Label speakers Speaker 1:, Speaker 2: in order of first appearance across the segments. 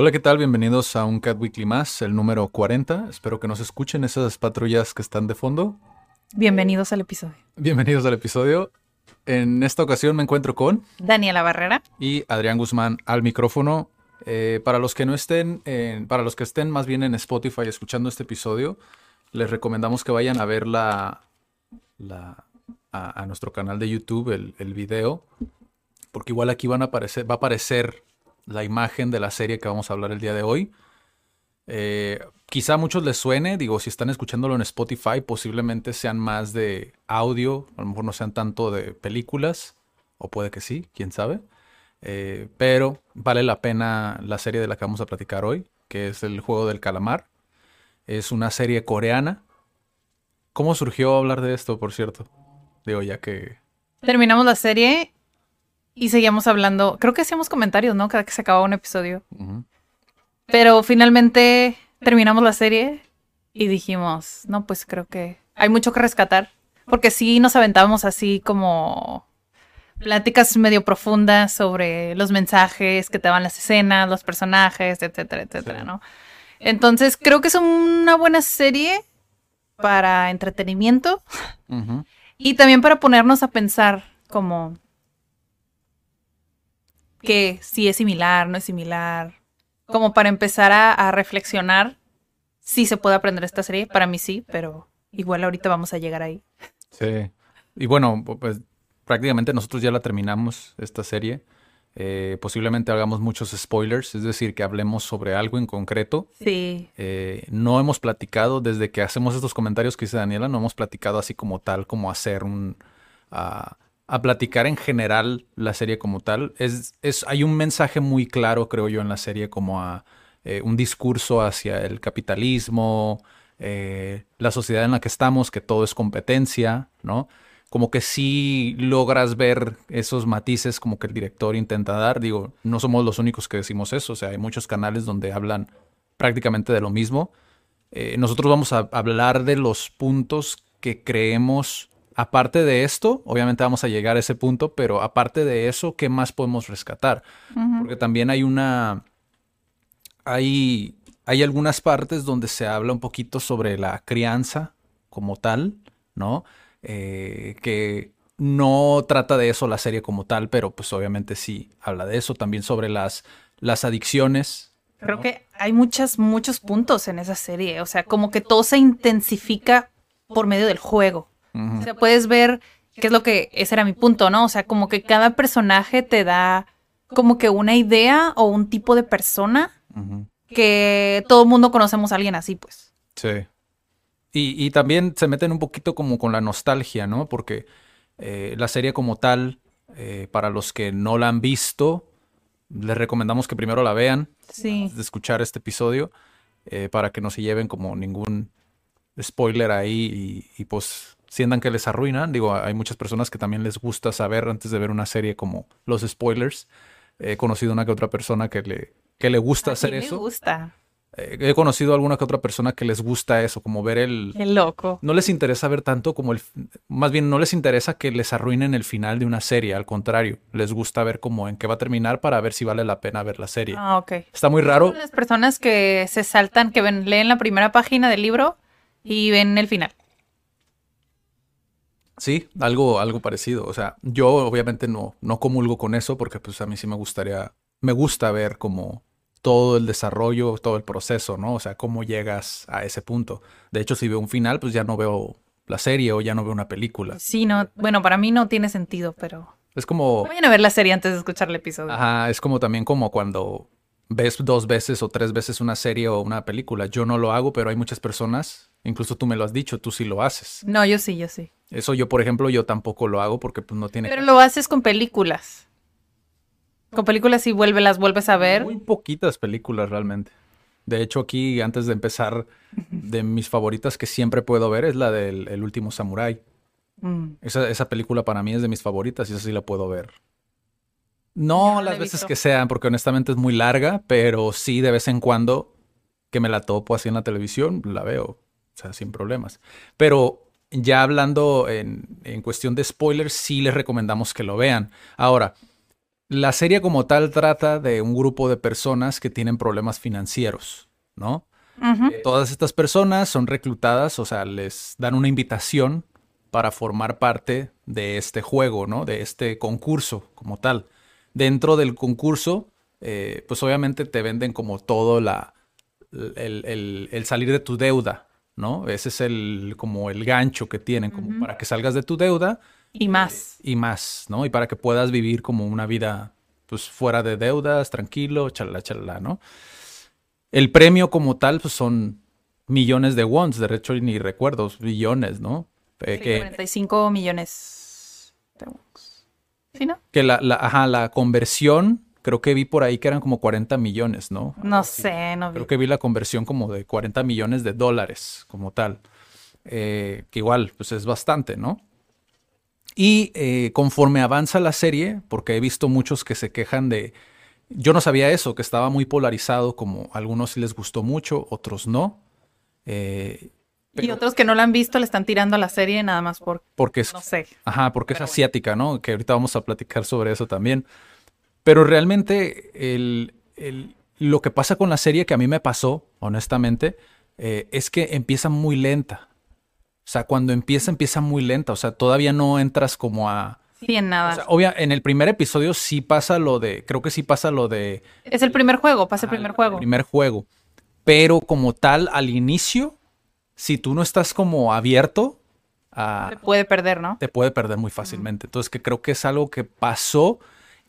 Speaker 1: Hola, ¿qué tal? Bienvenidos a un Cat Weekly más, el número 40. Espero que nos escuchen esas patrullas que están de fondo.
Speaker 2: Bienvenidos al episodio.
Speaker 1: Bienvenidos al episodio. En esta ocasión me encuentro con
Speaker 2: Daniela Barrera.
Speaker 1: y Adrián Guzmán al micrófono. Eh, para los que no estén, en- para los que estén más bien en Spotify escuchando este episodio, les recomendamos que vayan a ver la, la- a, a nuestro canal de YouTube el, el video, porque igual aquí van a aparecer, va a aparecer la imagen de la serie que vamos a hablar el día de hoy. Eh, quizá a muchos les suene, digo, si están escuchándolo en Spotify, posiblemente sean más de audio, a lo mejor no sean tanto de películas, o puede que sí, quién sabe. Eh, pero vale la pena la serie de la que vamos a platicar hoy, que es El Juego del Calamar. Es una serie coreana. ¿Cómo surgió hablar de esto, por cierto? Digo, ya que...
Speaker 2: Terminamos la serie y seguíamos hablando. Creo que hacíamos comentarios, ¿no? Cada que se acababa un episodio. Pero finalmente terminamos la serie y dijimos, no, pues creo que hay mucho que rescatar. Porque sí nos aventábamos así como pláticas medio profundas sobre los mensajes que te daban las escenas, los personajes, etcétera, etcétera,
Speaker 1: Sí.
Speaker 2: ¿no? Entonces creo que es una buena serie para entretenimiento. Y también para ponernos a pensar como que si es similar, no es similar, como para empezar a, a reflexionar si se puede aprender esta serie. Para mí sí, pero igual ahorita vamos a llegar ahí.
Speaker 1: Sí. Y bueno, pues prácticamente nosotros ya la terminamos, esta serie. Eh, posiblemente hagamos muchos spoilers, es decir, que hablemos sobre algo en concreto.
Speaker 2: Sí,
Speaker 1: Eh, no hemos platicado, desde que hacemos estos comentarios que dice Daniela, no hemos platicado así como tal, como hacer un... a- a platicar en general la serie como tal. Es, es, hay un mensaje muy claro, creo yo, en la serie como a eh, un discurso hacia el capitalismo, eh, la sociedad en la que estamos, que todo es competencia, ¿no? Como que sí logras ver esos matices como que el director intenta dar. Digo, no somos los únicos que decimos eso, o sea, hay muchos canales donde hablan prácticamente de lo mismo. Eh, nosotros vamos a hablar de los puntos que creemos, aparte de esto, obviamente vamos a llegar a ese punto, pero aparte de eso, ¿qué más podemos rescatar? Porque también hay una, hay, hay algunas partes donde se habla un poquito sobre la crianza como tal, ¿no? Eh, que no trata de eso la serie como tal, pero pues obviamente sí habla de eso, también sobre las, las adicciones.
Speaker 2: creo
Speaker 1: ¿no?
Speaker 2: que hay muchas, muchos puntos en esa serie. O sea, como que todo se intensifica por medio del juego. O sea, puedes ver qué es lo que, ese era mi punto, ¿no? O sea, como que cada personaje te da como que una idea o un tipo de persona que todo el mundo conocemos a alguien así, pues.
Speaker 1: Sí. Y, y también se meten un poquito como con la nostalgia, ¿no? Porque eh, la serie como tal, eh, para los que no la han visto, les recomendamos que primero la vean
Speaker 2: Sí.
Speaker 1: antes de escuchar este episodio, eh, para que no se lleven como ningún spoiler ahí y, y, pues sientan que les arruinan. Digo, hay muchas personas que también les gusta saber antes de ver una serie como los spoilers. He conocido una que otra persona que le, que le gusta
Speaker 2: ¿A
Speaker 1: hacer eso.
Speaker 2: gusta?
Speaker 1: Eh, he conocido alguna que otra persona que les gusta eso, como ver el...
Speaker 2: Qué loco.
Speaker 1: No les interesa ver tanto como el... Más bien, no les interesa que les arruinen el final de una serie, al contrario, les gusta ver cómo en qué va a terminar para ver si vale la pena ver la serie.
Speaker 2: Ah, ok.
Speaker 1: Está muy raro.
Speaker 2: Las personas que se saltan, que ven, leen la primera página del libro y ven el final.
Speaker 1: Sí, algo, algo parecido. O sea, yo obviamente no, no comulgo con eso porque pues a mí sí me gustaría, me gusta ver como todo el desarrollo, todo el proceso, ¿no? O sea, cómo llegas a ese punto. De hecho, si veo un final, pues ya no veo la serie o ya no veo una película.
Speaker 2: Sí, no, bueno, para mí no tiene sentido, pero
Speaker 1: Es como,
Speaker 2: vayan a ver la serie antes de escuchar el episodio.
Speaker 1: ajá, es como también como cuando ves dos veces o tres veces una serie o una película. Yo no lo hago, pero hay muchas personas Incluso tú me lo has dicho, tú sí lo haces.
Speaker 2: No, yo sí, yo sí.
Speaker 1: Eso yo, por ejemplo, yo tampoco lo hago porque pues no tiene...
Speaker 2: Pero lo haces con películas. Con películas y vuelve, las vuelves a ver.
Speaker 1: Muy poquitas películas realmente. De hecho, aquí, antes de empezar, de mis favoritas que siempre puedo ver es la del El último Samurai.
Speaker 2: Mm.
Speaker 1: Esa, esa película para mí es de mis favoritas y esa sí la puedo ver. No las veces
Speaker 2: visto.
Speaker 1: que sean, porque honestamente es muy larga, pero sí de vez en cuando que me la topo así en la televisión, la veo, o sea, sin problemas. Pero ya hablando en, en cuestión de spoilers, sí les recomendamos que lo vean. Ahora, la serie como tal trata de un grupo de personas que tienen problemas financieros, ¿no?
Speaker 2: Ujú.
Speaker 1: Todas estas personas son reclutadas, o sea, les dan una invitación para formar parte de este juego, ¿no? De este concurso como tal. Dentro del concurso, eh, pues obviamente te venden como todo la, el, el- el salir de tu deuda, ¿no? Ese es el, como el gancho que tienen, como para que salgas de tu deuda
Speaker 2: Y más.
Speaker 1: y más, ¿no? Y para que puedas vivir como una vida, pues fuera de deudas, tranquilo, chalala, chalala, ¿no? El premio como tal, pues son millones de wons, de hecho ni recuerdos, billones, ¿no? Eh,
Speaker 2: Sí,
Speaker 1: que
Speaker 2: 45 millones de wons. ¿Sí, no?
Speaker 1: que la, la- ajá, la conversión, creo que vi por ahí que eran como 40 millones, ¿no?
Speaker 2: No sé, no vi.
Speaker 1: Creo que vi la conversión como de 40 millones de dólares como tal. Eh, que igual, pues es bastante, ¿no? Y eh, conforme avanza la serie, porque he visto muchos que se quejan de... Yo no sabía eso, que estaba muy polarizado, como a algunos sí les gustó mucho, otros no. Eh,
Speaker 2: Y otros que no la han visto le están tirando a la serie nada más por,
Speaker 1: porque es
Speaker 2: no sé.
Speaker 1: Ajá, porque es
Speaker 2: bueno.
Speaker 1: asiática, ¿no? Que ahorita vamos a platicar sobre eso también. Pero realmente el, el- lo que pasa con la serie que a mí me pasó, honestamente, eh, es que empieza muy lenta. O sea, cuando empieza, empieza muy lenta. O sea, todavía no entras como a...
Speaker 2: Sí, en nada.
Speaker 1: O sea, obvia, en el primer episodio sí pasa lo de... Creo que sí pasa lo de...
Speaker 2: es el primer juego, pasa el primer juego.
Speaker 1: primer juego. Pero como tal, al inicio, si tú no estás como abierto a
Speaker 2: Se puede perder, ¿no?
Speaker 1: te puede perder muy fácilmente. Entonces, que creo que es algo que pasó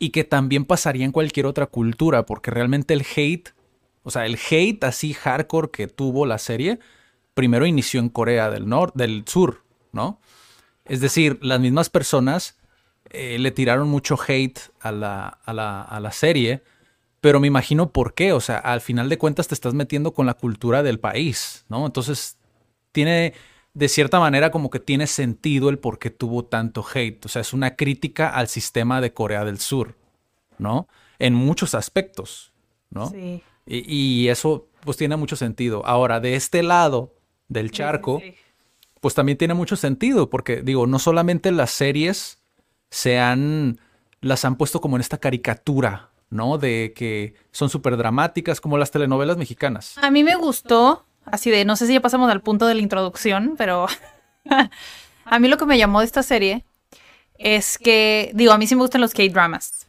Speaker 1: y que también pasaría en cualquier otra cultura, porque realmente el hate, o sea, el hate así hardcore que tuvo la serie, primero inició en Corea del Norte, del Sur, ¿no? Es decir, las mismas personas eh, le tiraron mucho hate a la, a la, a la serie, pero me imagino por qué, o sea, al final de cuentas te estás metiendo con la cultura del país, ¿no? Entonces, tiene, de cierta manera, como que tiene sentido el por qué tuvo tanto hate. O sea, es una crítica al sistema de Corea del Sur, ¿no? En muchos aspectos, ¿no?
Speaker 2: Sí.
Speaker 1: Y, y eso, pues, tiene mucho sentido. Ahora, de este lado del charco,
Speaker 2: Sí, sí, sí.
Speaker 1: pues también tiene mucho sentido, porque, digo, no solamente las series se han, las han puesto como en esta caricatura, ¿no? De que son súper dramáticas, como las telenovelas mexicanas.
Speaker 2: A mí me gustó, así de, no sé si ya pasamos al punto de la introducción, pero a mí lo que me llamó de esta serie es que, digo, a mí sí me gustan los K-dramas.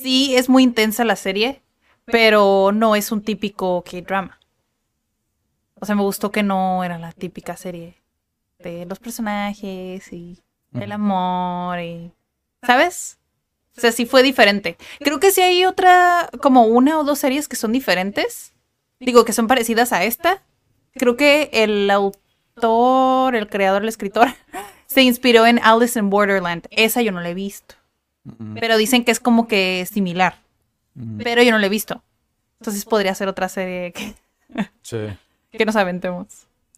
Speaker 2: Sí, es muy intensa la serie, pero no es un típico K-drama. O sea, me gustó que no era la típica serie de los personajes y el amor y... ¿Sabes? O sea, sí fue diferente. Creo que sí hay otra, como una o dos series que son diferentes. Digo, que son parecidas a esta. Creo que el autor, el creador, el escritor, se inspiró en Alice in Borderland. Esa yo no la he visto. Pero dicen que es como que similar. Pero yo no la he visto. Entonces podría ser otra serie que,
Speaker 1: Sí.
Speaker 2: que nos aventemos.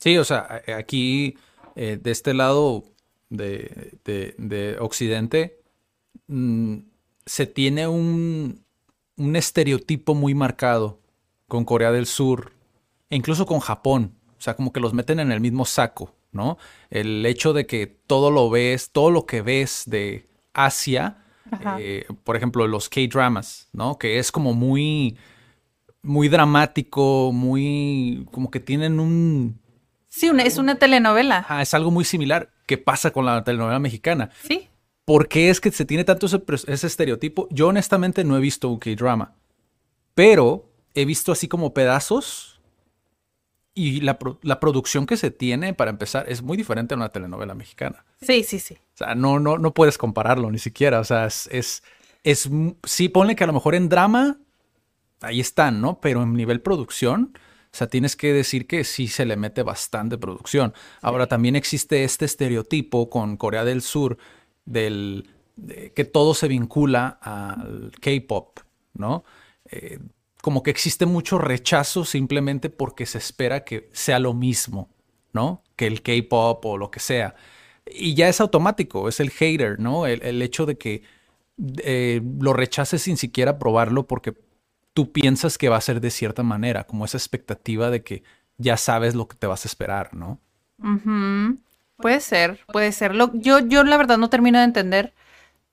Speaker 1: Sí, o sea, aquí, eh, de este lado de, de- de Occidente, mm, se tiene un, un estereotipo muy marcado con Corea del Sur, e incluso con Japón. O sea, como que los meten en el mismo saco, ¿no? El hecho de que todo lo ves, todo lo que ves de Asia, eh, por ejemplo, los K-dramas, ¿no? Que es como muy, muy dramático, muy, como que tienen un,
Speaker 2: Sí, una- es una telenovela.
Speaker 1: Ajá, es algo muy similar que pasa con la telenovela mexicana.
Speaker 2: Sí.
Speaker 1: ¿Por qué es que se tiene tanto ese, ese estereotipo? Yo honestamente no he visto un K-drama, pero he visto así como pedazos y la, la producción que se tiene, para empezar, es muy diferente a una telenovela mexicana.
Speaker 2: Sí, sí, sí.
Speaker 1: O sea, no, no, no puedes compararlo ni siquiera. O sea, es, es, sí, ponle que a lo mejor en drama, ahí están, ¿no? Pero en nivel producción, O sea, tienes que decir que sí se le mete bastante producción. Ahora, también existe este estereotipo con Corea del Sur del que todo se vincula al K-pop, ¿no? Eh, como que existe mucho rechazo simplemente porque se espera que sea lo mismo, ¿no? Que el K-pop o lo que sea. Y ya es automático, es el hater, ¿no? El, hecho de que eh, lo rechaces sin siquiera probarlo porque tú piensas que va a ser de cierta manera, como esa expectativa de que ya sabes lo que te vas a esperar, ¿no?
Speaker 2: Puede ser, puede ser. yo, yo la verdad no termino de entender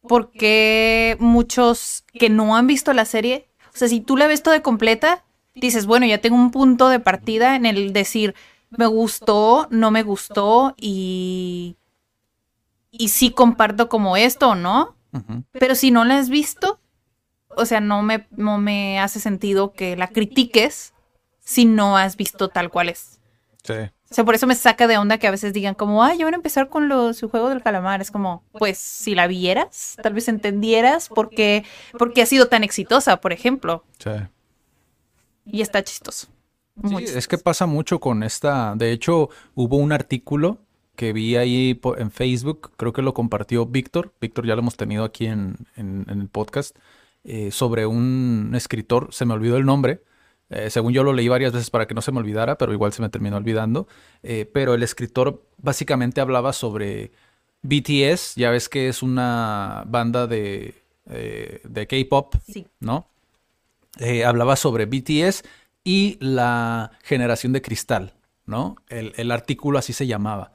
Speaker 2: por qué muchos que no han visto la serie, o sea, si tú la ves toda completa, dices, bueno, ya tengo un punto de partida en el decir, me gustó, no me gustó y, y sí comparto como esto o no. Pero si no la has visto, o sea, no me, no me hace sentido que la critiques si no has visto tal cual es.
Speaker 1: Sí.
Speaker 2: O sea, por eso me saca de onda que a veces digan como, ay, yo voy a empezar con los, su juego del calamar. Es como, pues, si la vieras, tal vez entendieras por qué, por qué ha sido tan exitosa, por ejemplo.
Speaker 1: Sí.
Speaker 2: Y está chistoso.
Speaker 1: sí, es que pasa mucho con esta. De hecho, hubo un artículo que vi ahí en Facebook, creo que lo compartió Víctor. Víctor ya lo hemos tenido aquí en, el podcast. Eh, sobre un escritor, se me olvidó el nombre, eh, según yo lo leí varias veces para que no se me olvidara, pero igual se me terminó olvidando. Eh, pero el escritor básicamente hablaba sobre BTS, ya ves que es una banda de, eh, de K-Pop, ¿no? hablaba sobre BTS y la generación de cristal, ¿no? el artículo así se llamaba.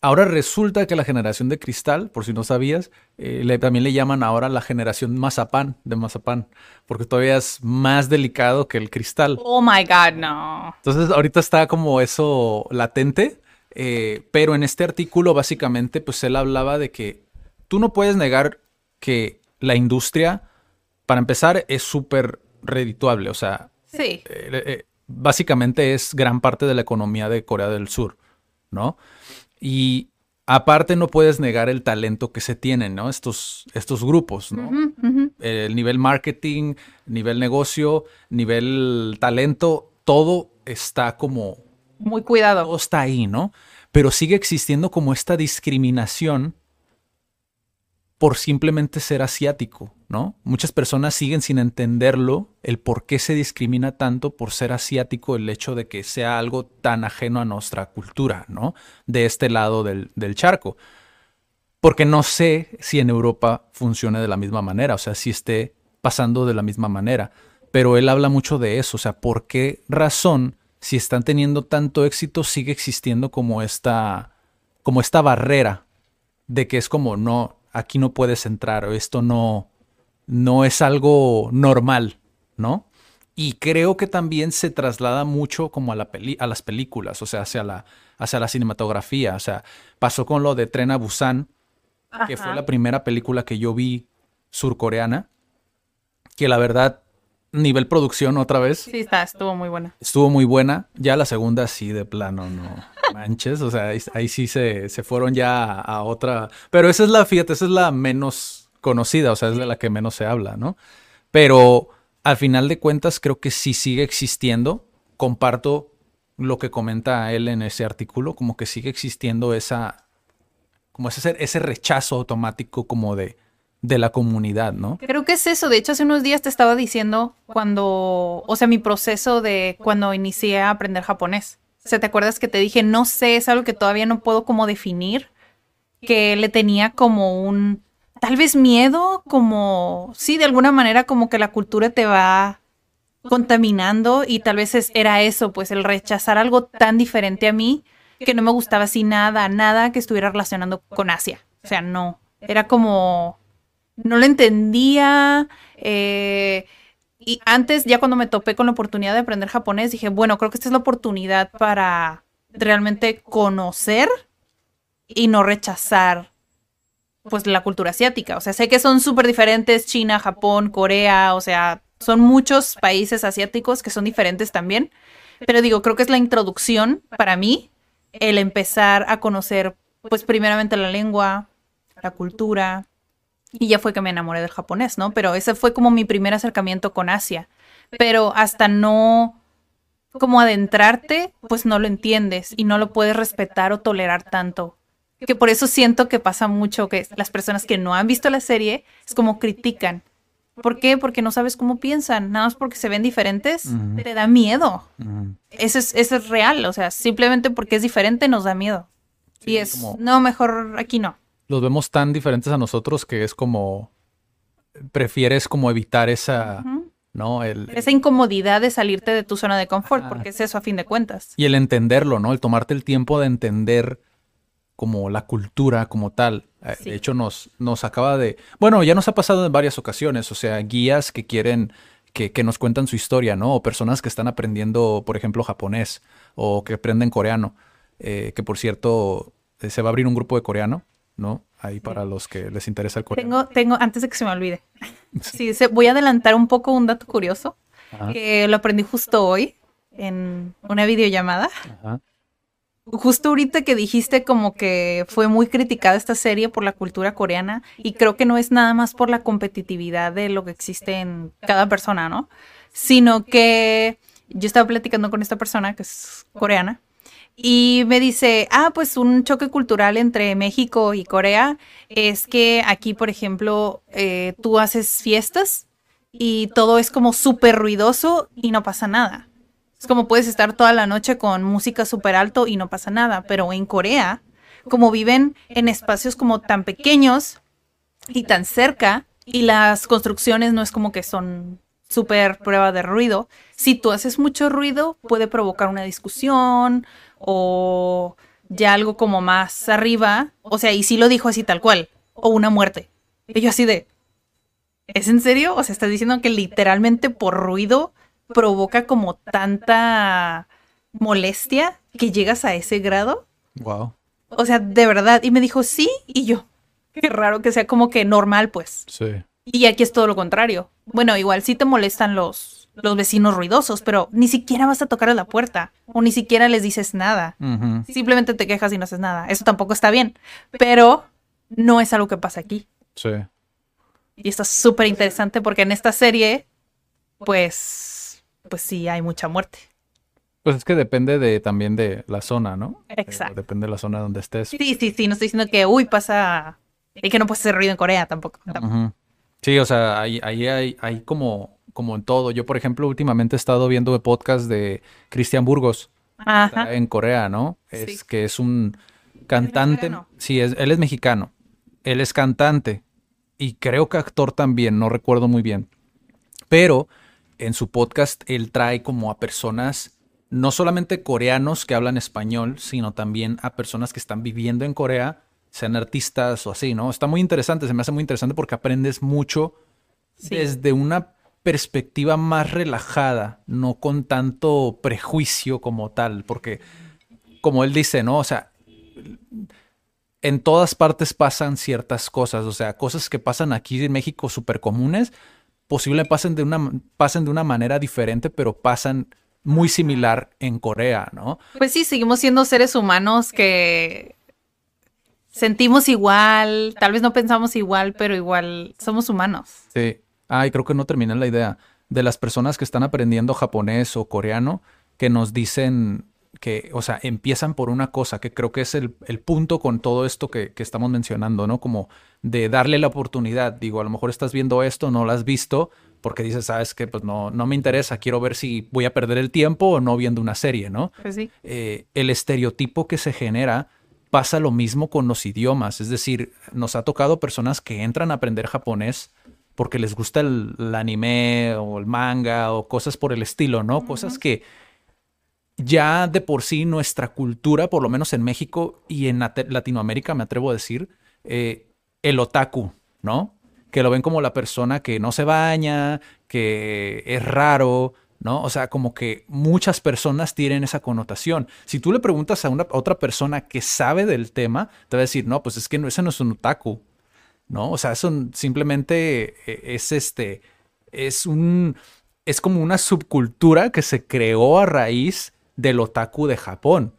Speaker 1: Ahora resulta que la generación de cristal, por si no sabías, eh, también le llaman ahora la generación mazapán de mazapán, porque todavía es más delicado que el cristal.
Speaker 2: Oh my God, no.
Speaker 1: Entonces ahorita está como eso latente, eh, pero en este artículo básicamente pues él hablaba de que tú no puedes negar que la industria, para empezar, es súper redituable, o sea,
Speaker 2: sí.
Speaker 1: Eh, básicamente es gran parte de la economía de Corea del Sur, ¿no? Y aparte no puedes negar el talento que se tienen, ¿no? Estos, estos grupos, ¿no? El nivel marketing, nivel negocio, nivel talento, todo está como...
Speaker 2: Muy cuidado.
Speaker 1: Todo está ahí, ¿no? Pero sigue existiendo como esta discriminación por simplemente ser asiático, ¿no? Muchas personas siguen sin entenderlo, el por qué se discrimina tanto por ser asiático, el hecho de que sea algo tan ajeno a nuestra cultura, ¿no? De este lado del, charco. Porque no sé si en Europa funcione de la misma manera, o sea, si esté pasando de la misma manera. Pero él habla mucho de eso, o sea, ¿por qué razón, si están teniendo tanto éxito, sigue existiendo como esta, como esta barrera de que es como, no, aquí no puedes entrar o esto no, no es algo normal, ¿no? Y creo que también se traslada mucho como a, la a las películas, o sea, hacia la, hacia la cinematografía. O sea, pasó con lo de Tren a Busan, que fue la primera película que yo vi surcoreana, que la verdad, nivel producción otra vez.
Speaker 2: Sí, está, estuvo muy buena.
Speaker 1: Estuvo muy buena. Ya la segunda sí, de plano, no manches, o sea, ahí, sí se, fueron ya a, otra. Pero esa es la, fíjate, esa es la menos conocida, o sea, es de la que menos se habla, ¿no? Pero al final de cuentas creo que sí sigue existiendo. Comparto lo que comenta él en ese artículo, como que sigue existiendo esa, como ese, ese rechazo automático como de, de la comunidad, ¿no?
Speaker 2: Creo que es eso. De hecho, hace unos días te estaba diciendo cuando, o sea, mi proceso de cuando inicié a aprender japonés. O sea, ¿te acuerdas que te dije, no sé, es algo que todavía no puedo como definir? Que le tenía como un, tal vez miedo, como, sí, de alguna manera como que la cultura te va contaminando y tal vez era eso, pues el rechazar algo tan diferente a mí que no me gustaba así nada, nada que estuviera relacionando con Asia. O sea, no, era como, no lo entendía, eh, y antes, ya cuando me topé con la oportunidad de aprender japonés, dije, bueno, creo que esta es la oportunidad para realmente conocer y no rechazar pues la cultura asiática. O sea, sé que son súper diferentes, China, Japón, Corea, o sea, son muchos países asiáticos que son diferentes también. Pero digo, creo que es la introducción para mí, el empezar a conocer pues primeramente la lengua, la cultura, y ya fue que me enamoré del japonés, ¿no? Pero ese fue como mi primer acercamiento con Asia. Pero hasta no como adentrarte, pues no lo entiendes y no lo puedes respetar o tolerar tanto. Que por eso siento que pasa mucho que las personas que no han visto la serie es como critican. ¿Por qué? Porque no sabes cómo piensan, nada más porque se ven diferentes, te da miedo. eso, es, eso es real, o sea, simplemente porque es diferente nos da miedo. y es, no, mejor aquí no.
Speaker 1: Los vemos tan diferentes a nosotros que es como, prefieres como evitar esa... ¿no? El,
Speaker 2: Esa incomodidad de salirte de tu zona de confort, porque es eso a fin de cuentas.
Speaker 1: Y el entenderlo, ¿no? El tomarte el tiempo de entender como la cultura como tal. Eh, de hecho, nos, nos acaba de... Bueno, ya nos ha pasado en varias ocasiones, o sea, guías que quieren que, que, nos cuentan su historia, ¿no? O personas que están aprendiendo, por ejemplo, japonés o que aprenden coreano, eh, que por cierto, eh, se va a abrir un grupo de coreano, ¿no? Ahí para los que les interesa el coreano.
Speaker 2: Tengo, tengo, antes de que se me olvide, sí, se, voy a adelantar un poco un dato curioso, que lo aprendí justo hoy en una videollamada. Ajá justo ahorita que dijiste como que fue muy criticada esta serie por la cultura coreana y creo que no es nada más por la competitividad de lo que existe en cada persona, ¿no? Sino que yo estaba platicando con esta persona que es coreana y me dice, ah, pues un choque cultural entre México y Corea es que aquí, por ejemplo, eh, tú haces fiestas y todo es como súper ruidoso y no pasa nada. Es como puedes estar toda la noche con música súper alto y no pasa nada, pero en Corea, como viven en espacios como tan pequeños y tan cerca, y las construcciones no es como que son súper prueba de ruido, si tú haces mucho ruido puede provocar una discusión o ya algo como más arriba, o sea, y sí lo dijo así tal cual, o una muerte. Y yo así de, ¿es en serio? O sea, estás diciendo que literalmente por ruido provoca como tanta molestia que llegas a ese grado.
Speaker 1: Wow.
Speaker 2: O sea, de verdad. Y me dijo, sí, y yo. Qué raro que sea como que normal, pues.
Speaker 1: Sí.
Speaker 2: Y aquí es todo lo contrario. Bueno, igual sí te molestan los, los vecinos ruidosos, pero ni siquiera vas a tocar a la puerta o ni siquiera les dices nada. Simplemente te quejas y no haces nada. Eso tampoco está bien, pero no es algo que pasa aquí.
Speaker 1: Sí.
Speaker 2: Y esto es súper interesante porque en esta serie, pues pues sí hay mucha muerte.
Speaker 1: Pues es que depende de también de la zona, ¿no?
Speaker 2: Eh, Exacto.
Speaker 1: depende de la zona donde estés.
Speaker 2: Sí, sí, sí. No estoy diciendo que, uy, pasa. Y que no puede hacer ruido en Corea tampoco.
Speaker 1: Sí, o sea, ahí, ahí hay, hay como, como en todo. Yo, por ejemplo, últimamente he estado viendo podcast de Cristian Burgos
Speaker 2: Ajá.
Speaker 1: en Corea, ¿no? Es que es un cantante. sí, es, él es mexicano. Él es cantante. Y creo que actor también, no recuerdo muy bien. Pero en su podcast él trae como a personas, no solamente coreanos que hablan español, sino también a personas que están viviendo en Corea, sean artistas o así, ¿no? Está muy interesante, se me hace muy interesante porque aprendes mucho desde una perspectiva más relajada, no con tanto prejuicio como tal, porque como él dice, ¿no? O sea, en todas partes pasan ciertas cosas, o sea, cosas que pasan aquí en México súper comunes, posible pasen de una, pasen de una manera diferente, pero pasan muy similar en Corea, ¿no?
Speaker 2: Pues sí, seguimos siendo seres humanos que sentimos igual, tal vez no pensamos igual, pero igual somos humanos.
Speaker 1: Sí. Ay, creo que no terminé la idea. De las personas que están aprendiendo japonés o coreano, que nos dicen que, o sea, empiezan por una cosa, que creo que es el, punto con todo esto que, que, estamos mencionando, ¿no? Como de darle la oportunidad. Digo, a lo mejor estás viendo esto, no lo has visto, porque dices, sabes que pues no, no me interesa, quiero ver si voy a perder el tiempo o no viendo una serie, ¿no?
Speaker 2: Pues sí.
Speaker 1: Eh, el estereotipo que se genera pasa lo mismo con los idiomas, es decir, nos ha tocado personas que entran a aprender japonés porque les gusta el, anime o el manga o cosas por el estilo, ¿no? Cosas que ya de por sí nuestra cultura, por lo menos en México y en Latinoamérica, me atrevo a decir, eh, el otaku, ¿no? Que lo ven como la persona que no se baña, que es raro, ¿no? O sea, como que muchas personas tienen esa connotación. Si tú le preguntas a una otra persona que sabe del tema, te va a decir, no, pues es que no, ese no es un otaku, ¿no? O sea, eso simplemente eh, es este, es un, es como una subcultura que se creó a raíz del otaku de Japón.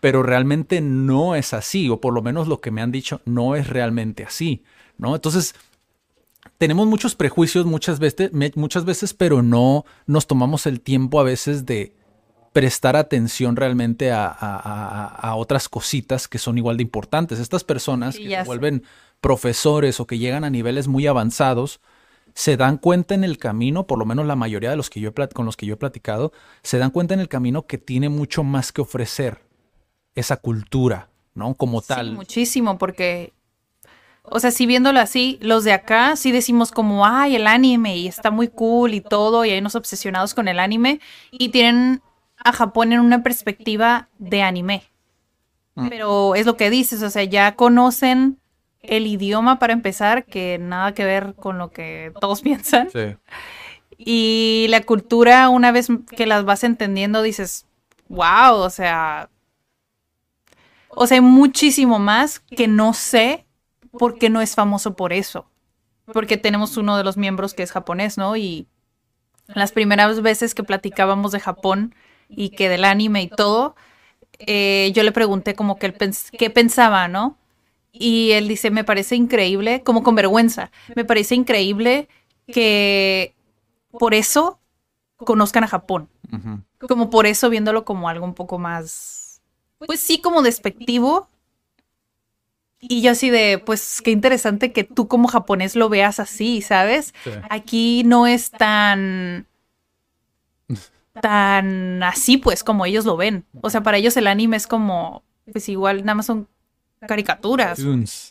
Speaker 1: Pero realmente no es así, o por lo menos lo que me han dicho no es realmente así, ¿no? Entonces, tenemos muchos prejuicios muchas veces, muchas veces, pero no nos tomamos el tiempo a veces de prestar atención realmente a, a, otras cositas que son igual de importantes. Estas personas que se vuelven profesores o que llegan a niveles muy avanzados, se dan cuenta en el camino, por lo menos la mayoría de los que yo con los que yo he platicado, se dan cuenta en el camino que tiene mucho más que ofrecer esa cultura, ¿no? Como tal.
Speaker 2: Sí, muchísimo, porque, o sea, si viéndolo así, los de acá sí decimos como, ay, el anime y está muy cool y todo, y hay unos obsesionados con el anime, y tienen a Japón en una perspectiva de anime. Mm. Pero es lo que dices, o sea, ya conocen el idioma para empezar, que nada que ver con lo que todos piensan. Sí. Y la cultura, una vez que las vas entendiendo, dices, wow, o sea, o sea, hay muchísimo más que no sé porque no es famoso por eso. Porque tenemos uno de los miembros que es japonés, ¿no? Y las primeras veces que platicábamos de Japón y que del anime y todo, eh, yo le pregunté como que él qué pensaba, ¿no? Y él dice, me parece increíble, como con vergüenza, me parece increíble que por eso conozcan a Japón. Como por eso viéndolo como algo un poco más, pues sí, como despectivo. Y yo así de, pues qué interesante que tú como japonés lo veas así, ¿sabes? Aquí no es tan tan así pues como ellos lo ven. O sea, para ellos el anime es como, pues igual nada más son caricaturas.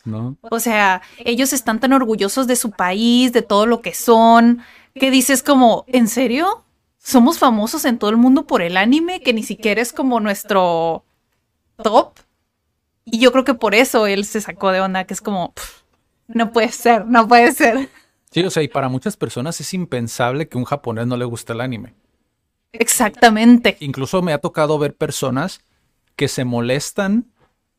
Speaker 2: ¿no? O sea, ellos están tan orgullosos de su país, de todo lo que son, que dices como, ¿en serio? ¿Somos famosos en todo el mundo por el anime que ni siquiera es como nuestro top? Y yo creo que por eso él se sacó de onda, que es como, no puede ser, no puede ser.
Speaker 1: Sí, o sea, y para muchas personas es impensable que un japonés no le guste el anime.
Speaker 2: Exactamente.
Speaker 1: Incluso me ha tocado ver personas que se molestan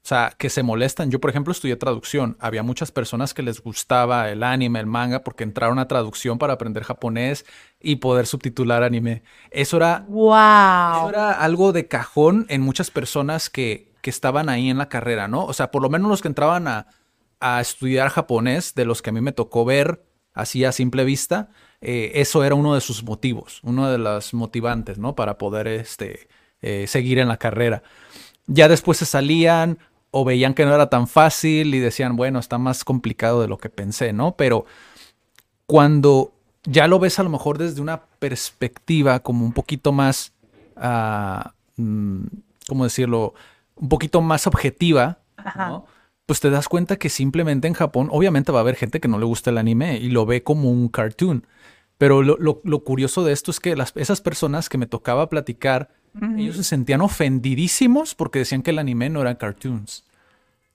Speaker 1: o sea, que se molestan. Yo, por ejemplo, estudié traducción. Había muchas personas que les gustaba el anime, el manga, porque entraron a traducción para aprender japonés y poder subtitular anime. Eso era,
Speaker 2: wow.
Speaker 1: eso era algo de cajón en muchas personas que, que estaban ahí en la carrera, ¿no? O sea, por lo menos los que entraban a, a estudiar japonés, de los que a mí me tocó ver así a simple vista, eh, eso era uno de sus motivos, uno de los motivantes, ¿no? Para poder este, eh, seguir en la carrera. Ya después se salían, o veían que no era tan fácil y decían, bueno, está más complicado de lo que pensé, ¿no? Pero cuando ya lo ves a lo mejor desde una perspectiva como un poquito más, uh, ¿cómo decirlo? Un poquito más objetiva, ¿no? Pues te das cuenta que simplemente en Japón, obviamente va a haber gente que no le gusta el anime y lo ve como un cartoon. Pero lo, lo, curioso de esto es que las, esas personas que me tocaba platicar ellos se sentían ofendidísimos porque decían que el anime no eran cartoons.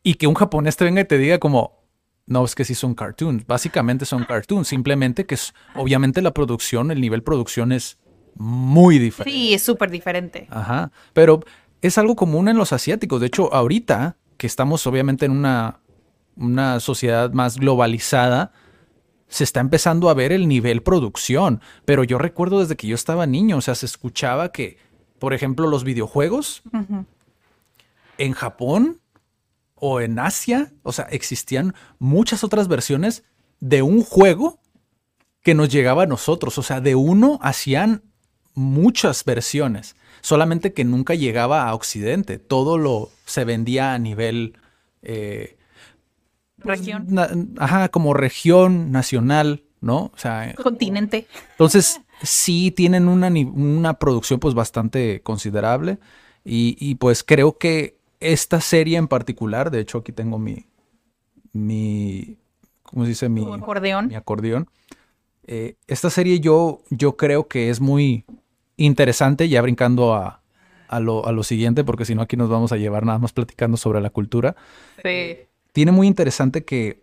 Speaker 1: Y que un japonés te venga y te diga como, no, es que sí son cartoons. Básicamente son cartoons. Simplemente que es, obviamente la producción, el nivel producción es muy diferente.
Speaker 2: Sí, es súper diferente.
Speaker 1: Ajá. Pero es algo común en los asiáticos. De hecho, ahorita que estamos obviamente en una, una sociedad más globalizada, se está empezando a ver el nivel producción. Pero yo recuerdo desde que yo estaba niño, o sea, se escuchaba que por ejemplo, los videojuegos en Japón o en Asia, o sea, existían muchas otras versiones de un juego que nos llegaba a nosotros, o sea, de uno hacían muchas versiones, solamente que nunca llegaba a Occidente, todo lo se vendía a nivel...
Speaker 2: Eh, región.
Speaker 1: ajá, como región nacional, ¿no? O sea...
Speaker 2: Continente.
Speaker 1: Entonces, sí tienen una, una producción pues bastante considerable y, pues creo que esta serie en particular, de hecho aquí tengo mi, mi, ¿cómo se dice? Mi
Speaker 2: acordeón.
Speaker 1: Mi acordeón. Eh, esta serie yo, yo creo que es muy interesante, ya brincando a, a, lo, a lo siguiente, porque si no aquí nos vamos a llevar nada más platicando sobre la cultura.
Speaker 2: Sí.
Speaker 1: Tiene muy interesante que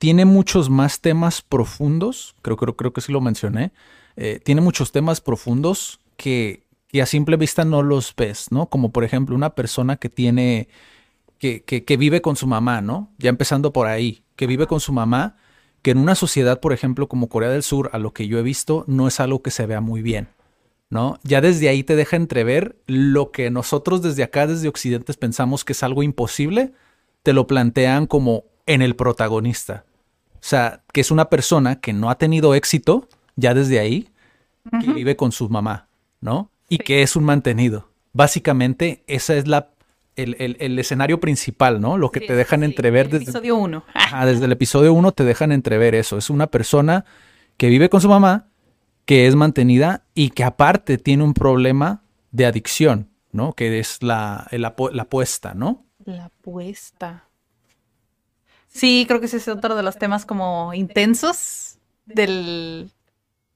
Speaker 1: tiene muchos más temas profundos, creo, creo, creo que sí lo mencioné, eh, tiene muchos temas profundos que, a simple vista no los ves, ¿no? Como por ejemplo una persona que tiene, que, que, vive con su mamá, ¿no? Ya empezando por ahí, que vive con su mamá, que en una sociedad, por ejemplo, como Corea del Sur, a lo que yo he visto, no es algo que se vea muy bien. ¿No? Ya desde ahí te deja entrever lo que nosotros desde acá, desde Occidentes, pensamos que es algo imposible, te lo plantean como en el protagonista. O sea, que es una persona que no ha tenido éxito ya desde ahí, que vive con su mamá, ¿no? y que es un mantenido. Básicamente, esa es la el, el- el escenario principal, ¿no? Lo que
Speaker 2: Sí,
Speaker 1: te dejan
Speaker 2: sí,
Speaker 1: entrever
Speaker 2: el
Speaker 1: desde,
Speaker 2: episodio 1.
Speaker 1: Ajá, desde el episodio 1 te dejan entrever eso. Es una persona que vive con su mamá, que es mantenida y que aparte tiene un problema de adicción, ¿no? Que es la, el apo- la apuesta, ¿no?
Speaker 2: La apuesta. Sí, creo que ese es otro de los temas como intensos del,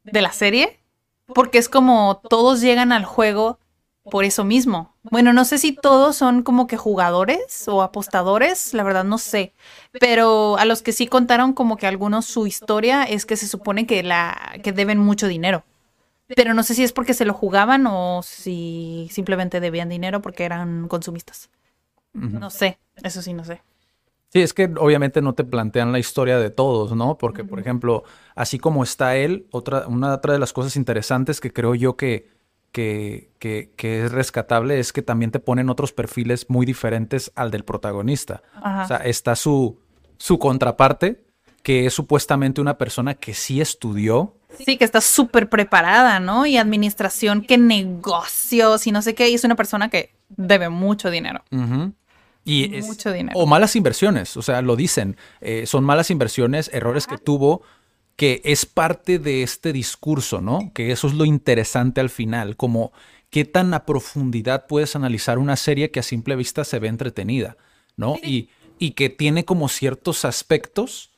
Speaker 2: de la serie. Porque es como todos llegan al juego por eso mismo. Bueno, no sé si todos son como que jugadores o apostadores, la verdad no sé. Pero a los que sí contaron como que algunos su historia es que se supone que la que deben mucho dinero. Pero no sé si es porque se lo jugaban o si simplemente debían dinero porque eran consumistas. No sé, eso sí no sé.
Speaker 1: Sí, es que obviamente no te plantean la historia de todos, ¿no? Porque, por ejemplo, así como está él, otra, una otra de las cosas interesantes que creo yo que, que, que, que es rescatable es que también te ponen otros perfiles muy diferentes al del protagonista.
Speaker 2: Ajá.
Speaker 1: O sea, está su, su contraparte, que es supuestamente una persona que sí estudió.
Speaker 2: Sí, que está súper preparada, ¿no? Y administración, que negocios y no sé qué. Y es una persona que debe mucho dinero.
Speaker 1: Ujú. Y es-
Speaker 2: Mucho dinero.
Speaker 1: O malas inversiones, o sea, lo dicen. eh, son malas inversiones, errores que tuvo, que es parte de este discurso, ¿no? Que eso es lo interesante al final, como qué tan a profundidad puedes analizar una serie que a simple vista se ve entretenida, ¿no? Y, y que tiene como ciertos aspectos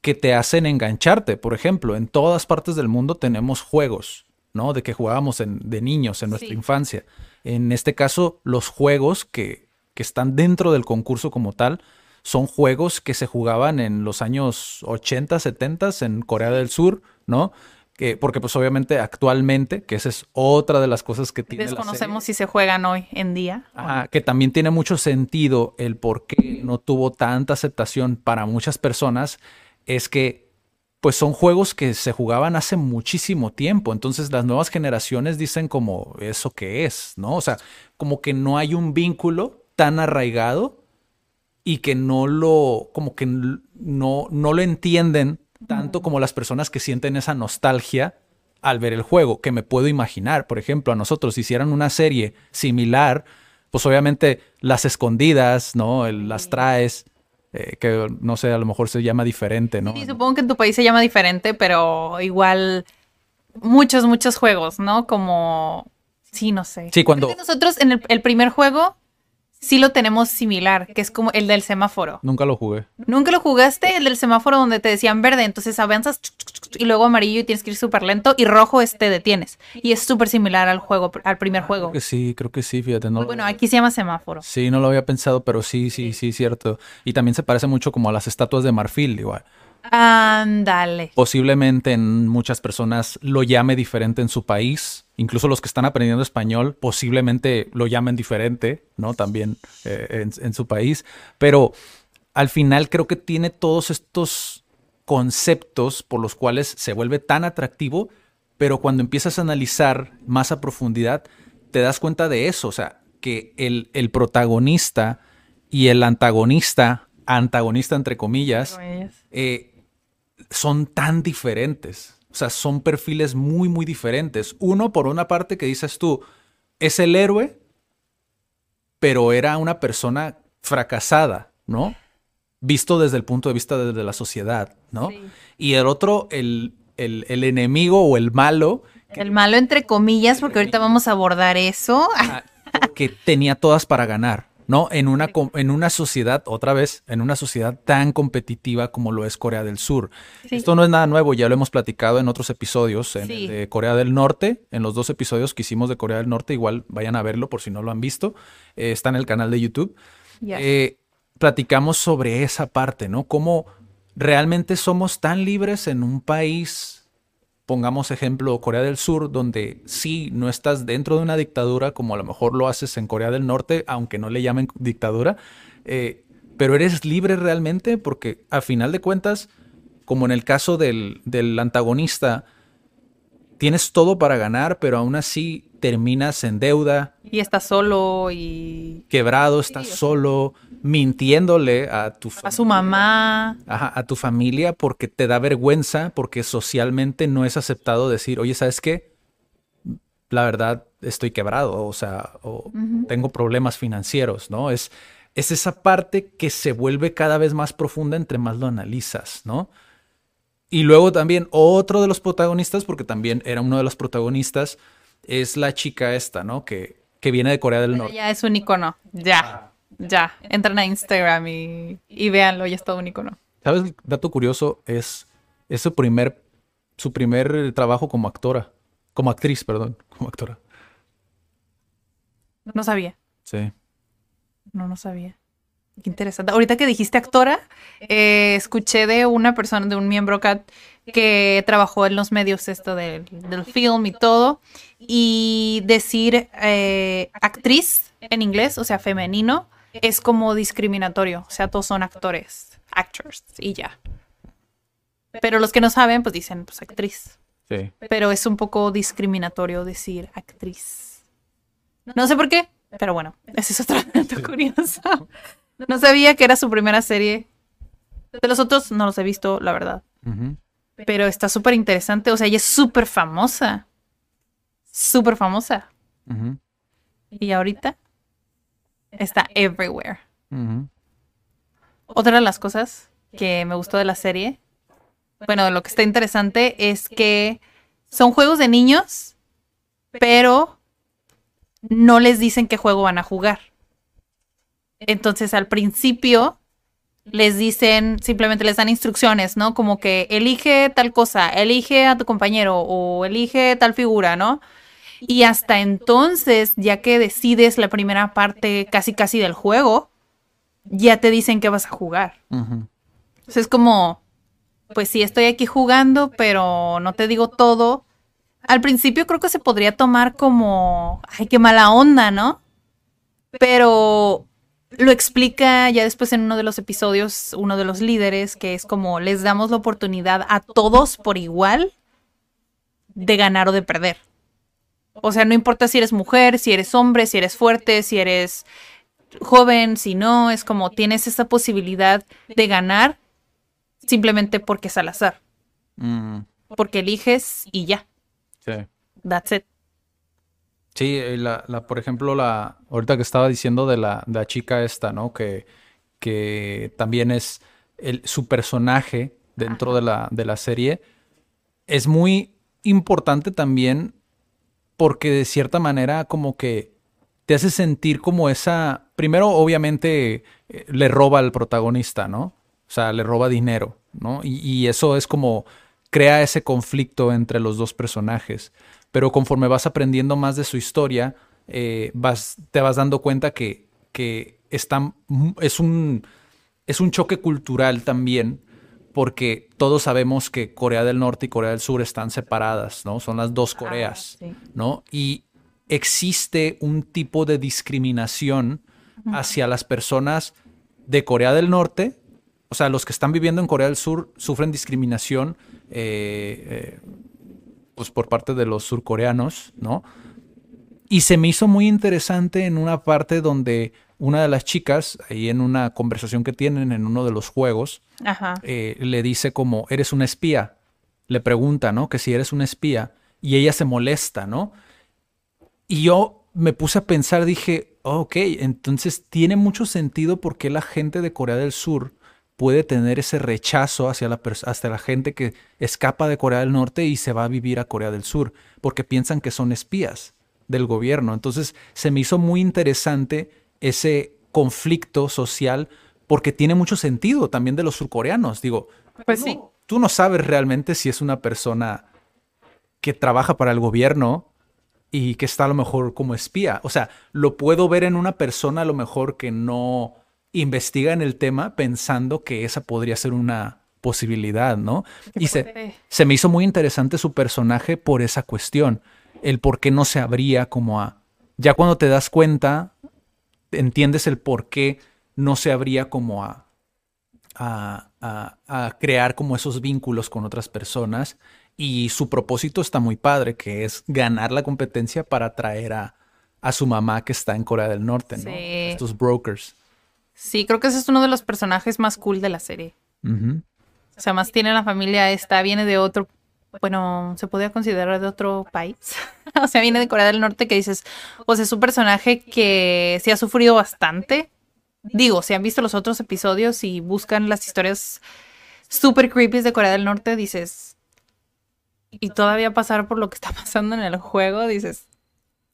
Speaker 1: que te hacen engancharte. Por ejemplo, en todas partes del mundo tenemos juegos, ¿no? De que jugábamos en- de niños en nuestra
Speaker 2: Sí.
Speaker 1: infancia. En este caso, los juegos que, que están dentro del concurso como tal son juegos que se jugaban en los años 80, 70 en Corea del Sur, ¿no? Que, porque pues obviamente actualmente, que esa es otra de las cosas que tiene la serie.
Speaker 2: Desconocemos si se juegan hoy en día.
Speaker 1: Que también tiene mucho sentido el por qué no tuvo tanta aceptación para muchas personas, es que pues son juegos que se jugaban hace muchísimo tiempo, entonces las nuevas generaciones dicen como eso que es, ¿no? O sea, como que no hay un vínculo tan arraigado y que no lo, como que no, no lo entienden tanto como las personas que sienten esa nostalgia al ver el juego, que me puedo imaginar, por ejemplo, a nosotros si hicieran una serie similar, pues obviamente las escondidas, ¿no? El- las traes, eh, que no sé, a lo mejor se llama diferente, ¿no?
Speaker 2: Sí, supongo que en tu país se llama diferente, pero igual muchos, muchos juegos, ¿no? Como, sí, no sé.
Speaker 1: Sí, cuando-
Speaker 2: Creo que nosotros en el, el primer juego sí lo tenemos similar, que es como el del semáforo.
Speaker 1: Nunca lo jugué.
Speaker 2: ¿Nunca lo jugaste? El del semáforo donde te decían verde, entonces avanzas y luego amarillo y tienes que ir súper lento y rojo es te detienes. Y es súper similar al juego, al primer juego.
Speaker 1: Creo que sí, creo que sí, fíjate, no lo-
Speaker 2: Bueno, aquí se llama semáforo.
Speaker 1: Sí, no lo había pensado, pero sí, sí, sí, cierto. Y también se parece mucho como a las estatuas de marfil, igual.
Speaker 2: Ándale.
Speaker 1: Posiblemente en muchas personas lo llame diferente en su país. Incluso los que están aprendiendo español posiblemente lo llamen diferente, ¿no? También eh, en, en su país. Pero al final creo que tiene todos estos conceptos por los cuales se vuelve tan atractivo, pero cuando empiezas a analizar más a profundidad, te das cuenta de eso. O sea, que el, el protagonista y el antagonista, antagonista entre comillas, eh, son tan diferentes. O sea, son perfiles muy, muy diferentes. Uno, por una parte, que dices tú, es el héroe, pero era una persona fracasada, ¿no? Visto desde el punto de vista de, de la sociedad, ¿no?
Speaker 2: Sí.
Speaker 1: Y el otro, el, el- el enemigo o el malo,
Speaker 2: El malo entre comillas, porque ahorita vamos a abordar eso.
Speaker 1: ah, que tenía todas para ganar, ¿no? En una, en una sociedad, otra vez, en una sociedad tan competitiva como lo es Corea del Sur.
Speaker 2: Sí.
Speaker 1: Esto no es nada nuevo, ya lo hemos platicado en otros episodios, en
Speaker 2: Sí.
Speaker 1: el de Corea del Norte, en los dos episodios que hicimos de Corea del Norte, igual vayan a verlo por si no lo han visto, Eh, está en el canal de YouTube. Eh, platicamos sobre esa parte, ¿no? Cómo realmente somos tan libres en un país, pongamos ejemplo Corea del Sur, donde sí, no estás dentro de una dictadura como a lo mejor lo haces en Corea del Norte, aunque no le llamen dictadura, eh, pero eres libre realmente porque a final de cuentas, como en el caso del, del antagonista, tienes todo para ganar, pero aún así terminas en deuda,
Speaker 2: Y está solo y
Speaker 1: quebrado, estás solo, mintiéndole a tu,
Speaker 2: a su mamá.
Speaker 1: ajá, a tu familia porque te da vergüenza, porque socialmente no es aceptado decir, oye, ¿sabes qué? La verdad, estoy quebrado, o sea, o tengo problemas financieros, ¿no? Es, es esa parte que se vuelve cada vez más profunda entre más lo analizas, ¿no? Y luego también otro de los protagonistas, porque también era uno de los protagonistas, es la chica esta, ¿no? Que, que viene de Corea del Norte.
Speaker 2: Ya es un icono, ya, ya. Entran a Instagram y, y véanlo, ya es todo un icono.
Speaker 1: ¿Sabes? El dato curioso es, es su primer, su primer trabajo como actora, como actriz, perdón, como actora.
Speaker 2: No sabía.
Speaker 1: Sí.
Speaker 2: No, no sabía. Qué interesante. Ahorita que dijiste actora, eh, escuché de una persona, de un miembro CAT, que trabajó en los medios esto del, del film y todo, y decir eh, actriz en inglés, o sea, femenino, es como discriminatorio. O sea, todos son actores, actors, y ya. Pero los que no saben, pues dicen, pues actriz.
Speaker 1: Sí.
Speaker 2: Pero es un poco discriminatorio decir actriz. No sé por qué, pero bueno, ese es otro dato curioso. No sabía que era su primera serie. De los otros no los he visto, la verdad. Pero está súper interesante. O sea, ella es súper famosa. Súper famosa. Y ahorita está everywhere. Otra de las cosas que me gustó de la serie, bueno, lo que está interesante es que son juegos de niños, pero no les dicen qué juego van a jugar. Entonces al principio les dicen, simplemente les dan instrucciones, ¿no? Como que elige tal cosa, elige a tu compañero o elige tal figura, ¿no? Y hasta entonces, ya que decides la primera parte casi casi del juego, ya te dicen qué vas a jugar. Entonces es como, pues sí, estoy aquí jugando, pero no te digo todo. Al principio creo que se podría tomar como, ay, qué mala onda, ¿no? Pero lo explica ya después en uno de los episodios, uno de los líderes, que es como, les damos la oportunidad a todos por igual de ganar o de perder. O sea, no importa si eres mujer, si eres hombre, si eres fuerte, si eres joven, si no, es como tienes esa posibilidad de ganar simplemente porque es al azar,
Speaker 1: Mm,
Speaker 2: porque eliges y ya,
Speaker 1: sí.
Speaker 2: that's it.
Speaker 1: Sí, eh, la, la, por ejemplo, la, ahorita que estaba diciendo de la, de la chica esta, ¿no? Que, que también es el, su personaje dentro de la, de la serie, es muy importante también porque de cierta manera como que te hace sentir como esa, primero obviamente eh, le roba al protagonista, ¿no? O sea, le roba dinero, ¿no? Y, y eso es como crea ese conflicto entre los dos personajes pero conforme vas aprendiendo más de su historia, eh, vas, te vas dando cuenta que, que está, es, un, es un choque cultural también, porque todos sabemos que Corea del Norte y Corea del Sur están separadas, ¿no? Son las dos Coreas,
Speaker 2: Ah, sí.
Speaker 1: ¿no? Y existe un tipo de discriminación hacia las personas de Corea del Norte, o sea, los que están viviendo en Corea del Sur sufren discriminación eh, eh, pues por parte de los surcoreanos, ¿no? Y se me hizo muy interesante en una parte donde una de las chicas, ahí en una conversación que tienen en uno de los juegos,
Speaker 2: Ajá.
Speaker 1: eh, le dice como, eres un espía. Le pregunta, ¿no? Que si eres un espía. Y ella se molesta, ¿no? Y yo me puse a pensar, dije, oh, ok, entonces tiene mucho sentido por qué la gente de Corea del Sur puede tener ese rechazo hacia la, hacia la gente que escapa de Corea del Norte y se va a vivir a Corea del Sur, porque piensan que son espías del gobierno. Entonces se me hizo muy interesante ese conflicto social porque tiene mucho sentido también de los surcoreanos. Digo,
Speaker 2: Pues sí.
Speaker 1: tú no sabes realmente si es una persona que trabaja para el gobierno y que está a lo mejor como espía. O sea, lo puedo ver en una persona a lo mejor que no investiga en el tema pensando que esa podría ser una posibilidad, ¿no? Y se, se me hizo muy interesante su personaje por esa cuestión, el por qué no se abría como a... Ya cuando te das cuenta, entiendes el por qué no se abría como a, a, a- a crear como esos vínculos con otras personas y su propósito está muy padre, que es ganar la competencia para atraer a, a su mamá que está en Corea del Norte, ¿no?
Speaker 2: Sí.
Speaker 1: Estos brokers.
Speaker 2: Sí, creo que ese es uno de los personajes más cool de la serie. O sea, más tiene la familia esta, viene de otro bueno, se podría considerar de otro país. o sea, viene de Corea del Norte que dices, pues es un personaje que sí ha sufrido bastante. Digo, si han visto los otros episodios y buscan las historias super creepy de Corea del Norte, dices, y todavía pasar por lo que está pasando en el juego, dices.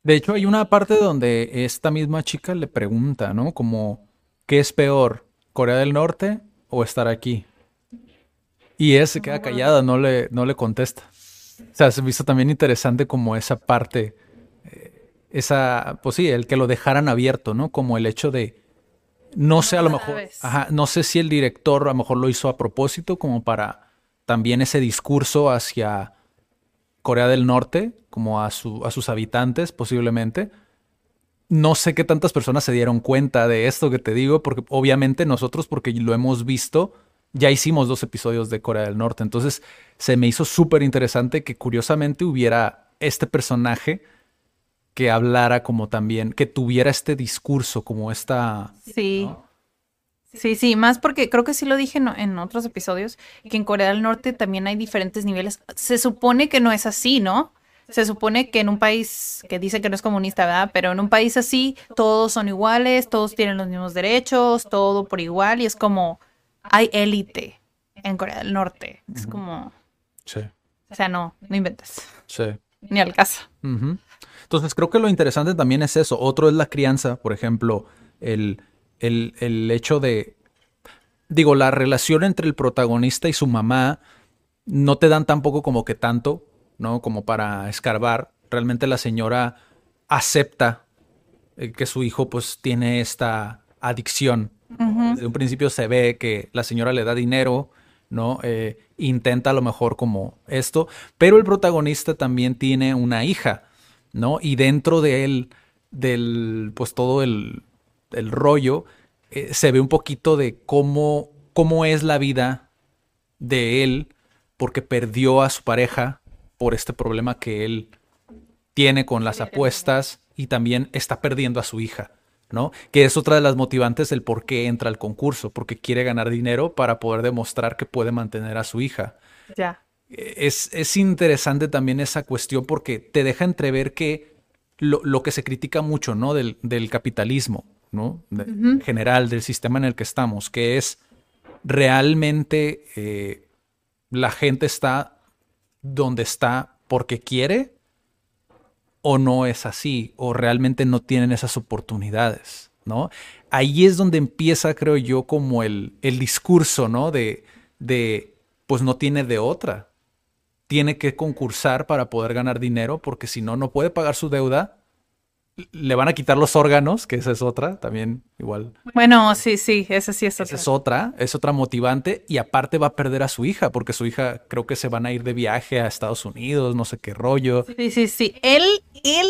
Speaker 1: De hecho, hay una parte donde esta misma chica le pregunta, ¿no? Como, ¿qué es peor? ¿Corea del Norte o estar aquí? Y ella se queda callada, no le, no le contesta. O sea, se visto también interesante como esa parte, eh, esa, pues sí, el que lo dejaran abierto, ¿no? Como el hecho de, no sé, a lo mejor, ajá, no sé si el director a lo mejor lo hizo a propósito, como para también ese discurso hacia Corea del Norte, como a, su, a sus habitantes, posiblemente. No sé qué tantas personas se dieron cuenta de esto que te digo, porque obviamente nosotros, porque lo hemos visto, ya hicimos dos episodios de Corea del Norte. Entonces se me hizo súper interesante que curiosamente hubiera este personaje que hablara como también, que tuviera este discurso, como esta...
Speaker 2: Sí. Sí, sí, más porque creo que sí lo dije en, otros episodios, que en Corea del Norte también hay diferentes niveles. Se supone que no es así, ¿no? Se supone que en un país que dice que no es comunista, ¿verdad? Pero en un país así, todos son iguales, todos tienen los mismos derechos, todo por igual, y es como, hay élite en Corea del Norte. Es como.
Speaker 1: Sí.
Speaker 2: O sea, no, no inventes.
Speaker 1: Sí.
Speaker 2: Ni al caso.
Speaker 1: Entonces, creo que lo interesante también es eso. Otro es la crianza, por ejemplo, el, el, hecho de. Digo, la relación entre el protagonista y su mamá no te dan tampoco como que tanto, ¿no? Como para escarbar. Realmente la señora acepta eh, que su hijo pues tiene esta adicción desde un principio se ve que la señora le da dinero, ¿no? Eh, intenta a lo mejor como esto, pero el protagonista también tiene una hija, ¿no? Y dentro de él, del, pues todo el, rollo, eh, se ve un poquito de cómo, cómo es la vida de él, porque perdió a su pareja por este problema que él tiene con las apuestas y también está perdiendo a su hija. ¿no? Que es otra de las motivantes del por qué entra al concurso, porque quiere ganar dinero para poder demostrar que puede mantener a su hija.
Speaker 2: Ya.
Speaker 1: Es, es interesante también esa cuestión porque te deja entrever que lo, que se critica mucho, ¿no? Del, capitalismo, ¿no? En general, del sistema en el que estamos, que es realmente eh, la gente está donde está porque quiere o no es así, o realmente no tienen esas oportunidades, ¿no? Ahí es donde empieza, creo yo, como el, el discurso, ¿no? De, de, pues no tiene de otra. Tiene que concursar para poder ganar dinero, porque si no, no puede pagar su deuda le van a quitar los órganos, que esa es otra, también igual.
Speaker 2: Bueno, sí, sí, esa sí es otra.
Speaker 1: Esa es otra, es otra motivante y aparte va a perder a su hija, porque su hija creo que se van a ir de viaje a Estados Unidos, no sé qué rollo.
Speaker 2: Sí, sí, sí. Él, él,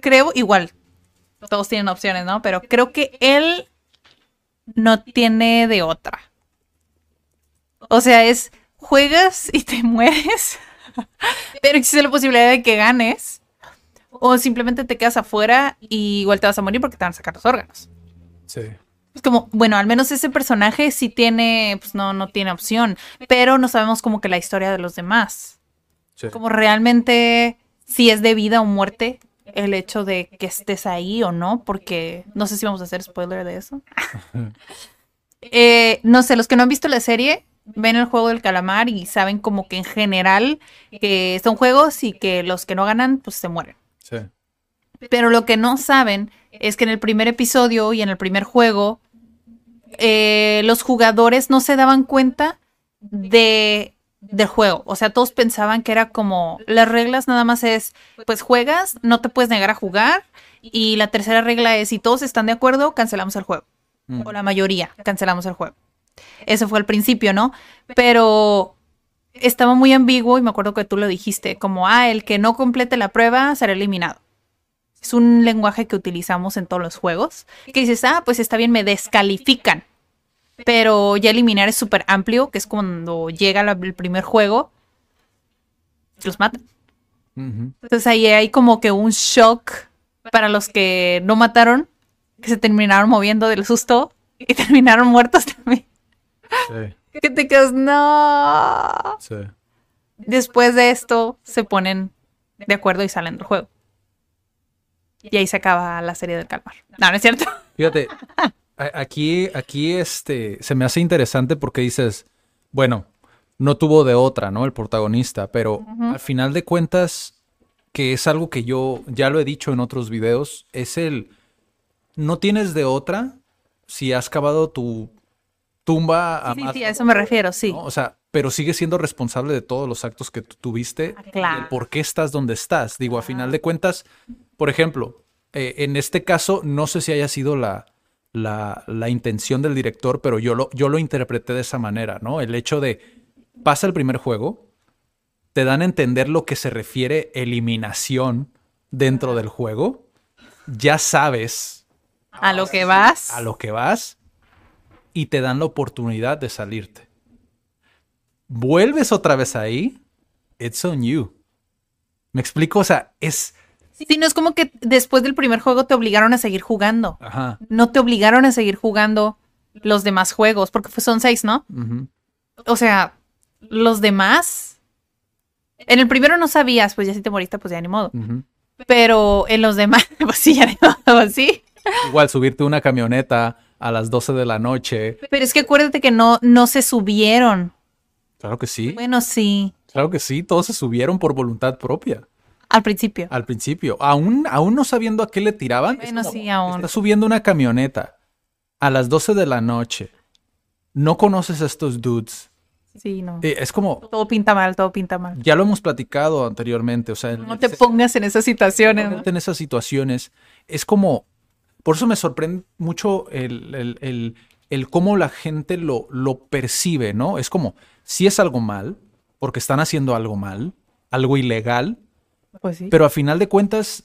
Speaker 2: creo, igual, todos tienen opciones, ¿no? Pero creo que él no tiene de otra. O sea, es, juegas y te mueres, pero existe la posibilidad de que ganes o simplemente te quedas afuera y igual te vas a morir porque te van a sacar los órganos.
Speaker 1: Sí.
Speaker 2: Es como, bueno, al menos ese personaje sí tiene, pues no, no tiene opción, pero no sabemos como que la historia de los demás. Sí. Como realmente si es de vida o muerte el hecho de que estés ahí o no, porque no sé si vamos a hacer spoiler de eso. Eh, no sé, los que no han visto la serie, ven el juego del calamar y saben como que en general que son juegos y que los que no ganan, pues se mueren. Pero lo que no saben es que en el primer episodio y en el primer juego, eh, los jugadores no se daban cuenta de del juego. O sea, todos pensaban que era como las reglas nada más es, pues juegas, no te puedes negar a jugar. Y la tercera regla es, si todos están de acuerdo, cancelamos el juego. Mm. O la mayoría, cancelamos el juego. Eso fue al principio, ¿no? Pero estaba muy ambiguo y me acuerdo que tú lo dijiste, como, ah, el que no complete la prueba será eliminado. Es un lenguaje que utilizamos en todos los juegos. Que dices, ah, pues está bien, me descalifican. Pero ya eliminar es súper amplio, que es cuando llega el primer juego, los matan. Entonces ahí hay como que un shock para los que no mataron, que se terminaron moviendo del susto y terminaron muertos también. Sí. Que te quedas, no.
Speaker 1: Sí.
Speaker 2: Después de esto se ponen de acuerdo y salen del juego. Y ahí se acaba la serie del calmar. No, no es cierto.
Speaker 1: Fíjate, aquí, aquí este, se me hace interesante porque dices, bueno, no tuvo de otra, ¿no? El protagonista, pero al final de cuentas, que es algo que yo ya lo he dicho en otros videos, es el, no tienes de otra si has cavado tu tumba a
Speaker 2: sí, Sí, a eso me refiero, sí.
Speaker 1: O sea, pero sigues siendo responsable de todos los actos que tú tuviste,
Speaker 2: ah, claro.
Speaker 1: por qué estás donde estás. Digo, a final de cuentas, por ejemplo, eh, en este caso, no sé si haya sido la, la, la, intención del director, pero yo lo, yo lo interpreté de esa manera, ¿no? El hecho de, pasa el primer juego, te dan a entender lo que se refiere eliminación dentro del juego, ya sabes
Speaker 2: a lo que vas.
Speaker 1: A lo que vas y te dan la oportunidad de salirte. Vuelves otra vez ahí, it's on you. ¿Me explico? O sea, es...
Speaker 2: Sí, no es como que después del primer juego te obligaron a seguir jugando.
Speaker 1: Ajá.
Speaker 2: No te obligaron a seguir jugando los demás juegos, porque son seis, ¿no? O sea, los demás. En el primero no sabías, pues ya si te moriste, pues ya ni modo. Pero en los demás, pues sí, ya ni modo, sí.
Speaker 1: Igual subirte una camioneta a las 12 de la noche.
Speaker 2: Pero es que acuérdate que no, no se subieron.
Speaker 1: Claro que sí.
Speaker 2: Bueno, sí.
Speaker 1: Claro que sí, todos se subieron por voluntad propia.
Speaker 2: Al principio.
Speaker 1: Al principio. Aún, aún no sabiendo a qué le tiraban.
Speaker 2: Bueno, sí, aún.
Speaker 1: Estás subiendo una camioneta a las 12 de la noche. No conoces a estos dudes.
Speaker 2: Sí, no.
Speaker 1: Eh, es como...
Speaker 2: Todo pinta mal, todo pinta mal.
Speaker 1: Ya lo hemos platicado anteriormente, o sea...
Speaker 2: No te pongas en esas situaciones.
Speaker 1: ¿no? En esas situaciones. Es como... Por eso me sorprende mucho el, el, el, cómo la gente lo, lo percibe, ¿no? Es como, si es algo mal, porque están haciendo algo mal, algo ilegal,
Speaker 2: pues sí.
Speaker 1: pero a final de cuentas,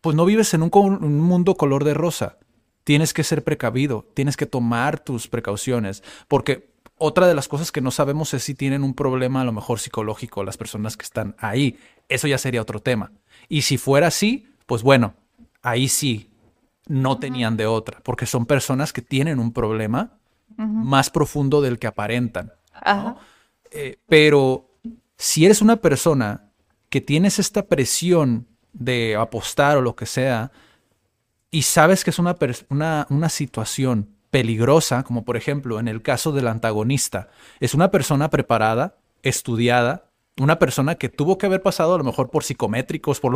Speaker 1: pues no vives en un, un mundo color de rosa. Tienes que ser precavido, tienes que tomar tus precauciones, porque otra de las cosas que no sabemos es si tienen un problema a lo mejor psicológico las personas que están ahí. Eso ya sería otro tema. Y si fuera así, pues bueno, ahí sí no tenían de otra, porque son personas que tienen un problema más profundo del que aparentan. Eh, pero si eres una persona que tienes esta presión de apostar o lo que sea, y sabes que es una, una, una situación peligrosa, como por ejemplo en el caso del antagonista, es una persona preparada, estudiada, una persona que tuvo que haber pasado a lo mejor por psicométricos, por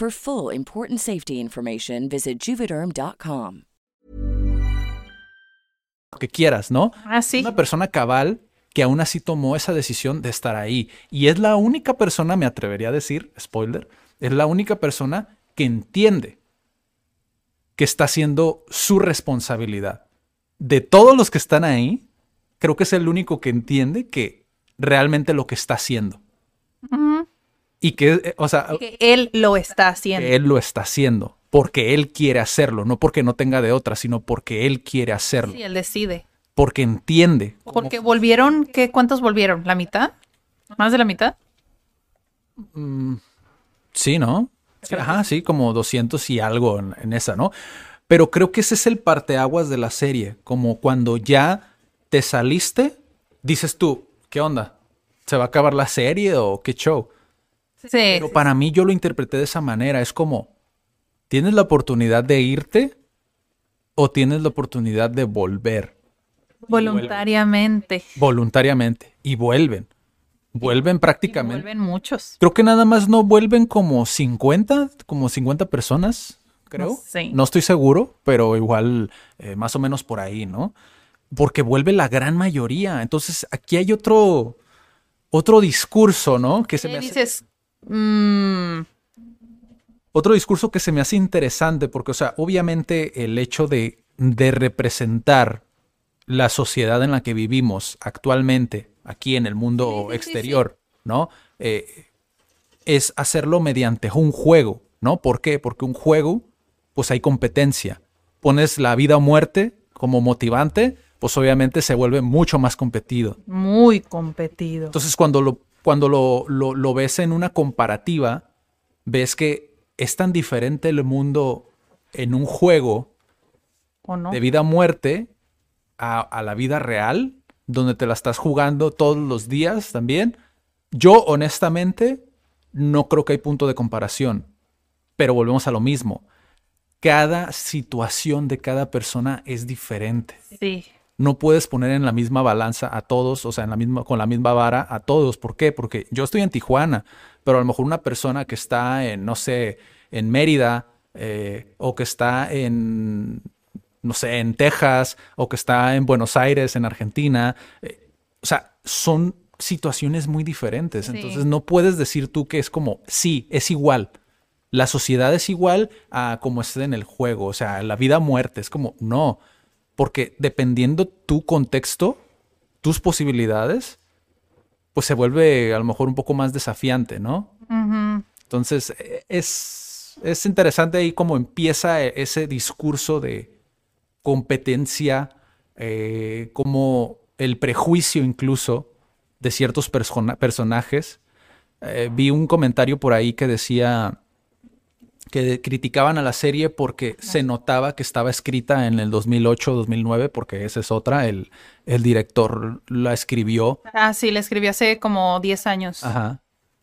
Speaker 3: For full important safety information, visit juvederm.com.
Speaker 1: Que quieras, ¿no?
Speaker 2: Ah, sí.
Speaker 1: Una persona cabal que aún así tomó esa decisión de estar ahí. Y es la única persona, me atrevería a decir, spoiler, es la única persona que entiende que está haciendo su responsabilidad. De todos los que están ahí, creo que es el único que entiende que realmente lo que está haciendo. Y que, eh, o sea,
Speaker 2: que él lo está haciendo.
Speaker 1: Que él lo está haciendo. porque él quiere hacerlo, no porque no tenga de otra, sino porque él quiere hacerlo,
Speaker 2: Sí, él decide.
Speaker 1: porque entiende. cómo-
Speaker 2: Porque volvieron, ¿qué, ¿cuántos volvieron? ¿La mitad? ¿Más de la mitad?
Speaker 1: Sí, ¿no? Sí, Ajá, sí, como 200 y algo en, en esa, ¿no? Pero creo que ese es el parteaguas de la serie, como cuando ya te saliste, dices tú, ¿qué onda? ¿Se va a acabar la serie o qué show?
Speaker 2: Sí.
Speaker 1: Pero para mí yo lo interpreté de esa manera, es como, ¿tienes la oportunidad de irte o tienes la oportunidad de volver
Speaker 2: Voluntariamente.
Speaker 1: voluntariamente? Y vuelven, vuelven prácticamente.
Speaker 2: Vuelven muchos.
Speaker 1: Creo que nada más no vuelven como 50, como 50 personas, creo.
Speaker 2: No sé.
Speaker 1: No estoy seguro, pero igual eh, más o menos por ahí, ¿no? Porque vuelve la gran mayoría. Entonces aquí hay otro, otro discurso, ¿no? Que se
Speaker 2: ¿Qué
Speaker 1: me hace?
Speaker 2: Mm,
Speaker 1: otro discurso que se me hace interesante porque, o sea, obviamente el hecho de, de representar la sociedad en la que vivimos actualmente, aquí en el mundo
Speaker 2: Sí, sí, sí,
Speaker 1: exterior, ¿no? Eh, es hacerlo mediante un juego, ¿no? ¿Por qué? Porque un juego, pues hay competencia. Pones la vida o muerte como motivante, pues obviamente se vuelve mucho más competido.
Speaker 2: muy competido.
Speaker 1: Entonces, cuando lo, cuando lo, lo- lo ves en una comparativa, ves que es tan diferente el mundo en un juego
Speaker 2: ¿O no?
Speaker 1: de vida o muerte a, a la vida real, donde te la estás jugando todos los días también. Yo, honestamente, no creo que hay punto de comparación. Pero volvemos a lo mismo. Cada situación de cada persona es diferente
Speaker 2: Sí.
Speaker 1: No puedes poner en la misma balanza a todos, o sea, en la misma, con la misma vara a todos. ¿Por qué? Porque yo estoy en Tijuana, pero a lo mejor una persona que está en, no sé, en Mérida, eh, o que está en, no sé, en Texas, o que está en Buenos Aires, en Argentina, eh, o sea, son situaciones muy diferentes.
Speaker 2: Sí.
Speaker 1: Entonces no puedes decir tú que es como, sí, es igual. La sociedad es igual a como esté en el juego, o sea, la vida muerte, es como, no, porque dependiendo tu contexto, tus posibilidades, pues se vuelve a lo mejor un poco más desafiante, ¿no? Entonces, eh, es, es interesante ahí cómo empieza e- ese discurso de competencia, eh, como el prejuicio incluso de ciertos persona- personajes. Eh, vi un comentario por ahí que decía que criticaban a la serie porque se notaba que estaba escrita en el 2008-2009, porque esa es otra, el, el director la escribió
Speaker 2: Ah, sí, le escribí hace como 10 años.
Speaker 1: Ajá.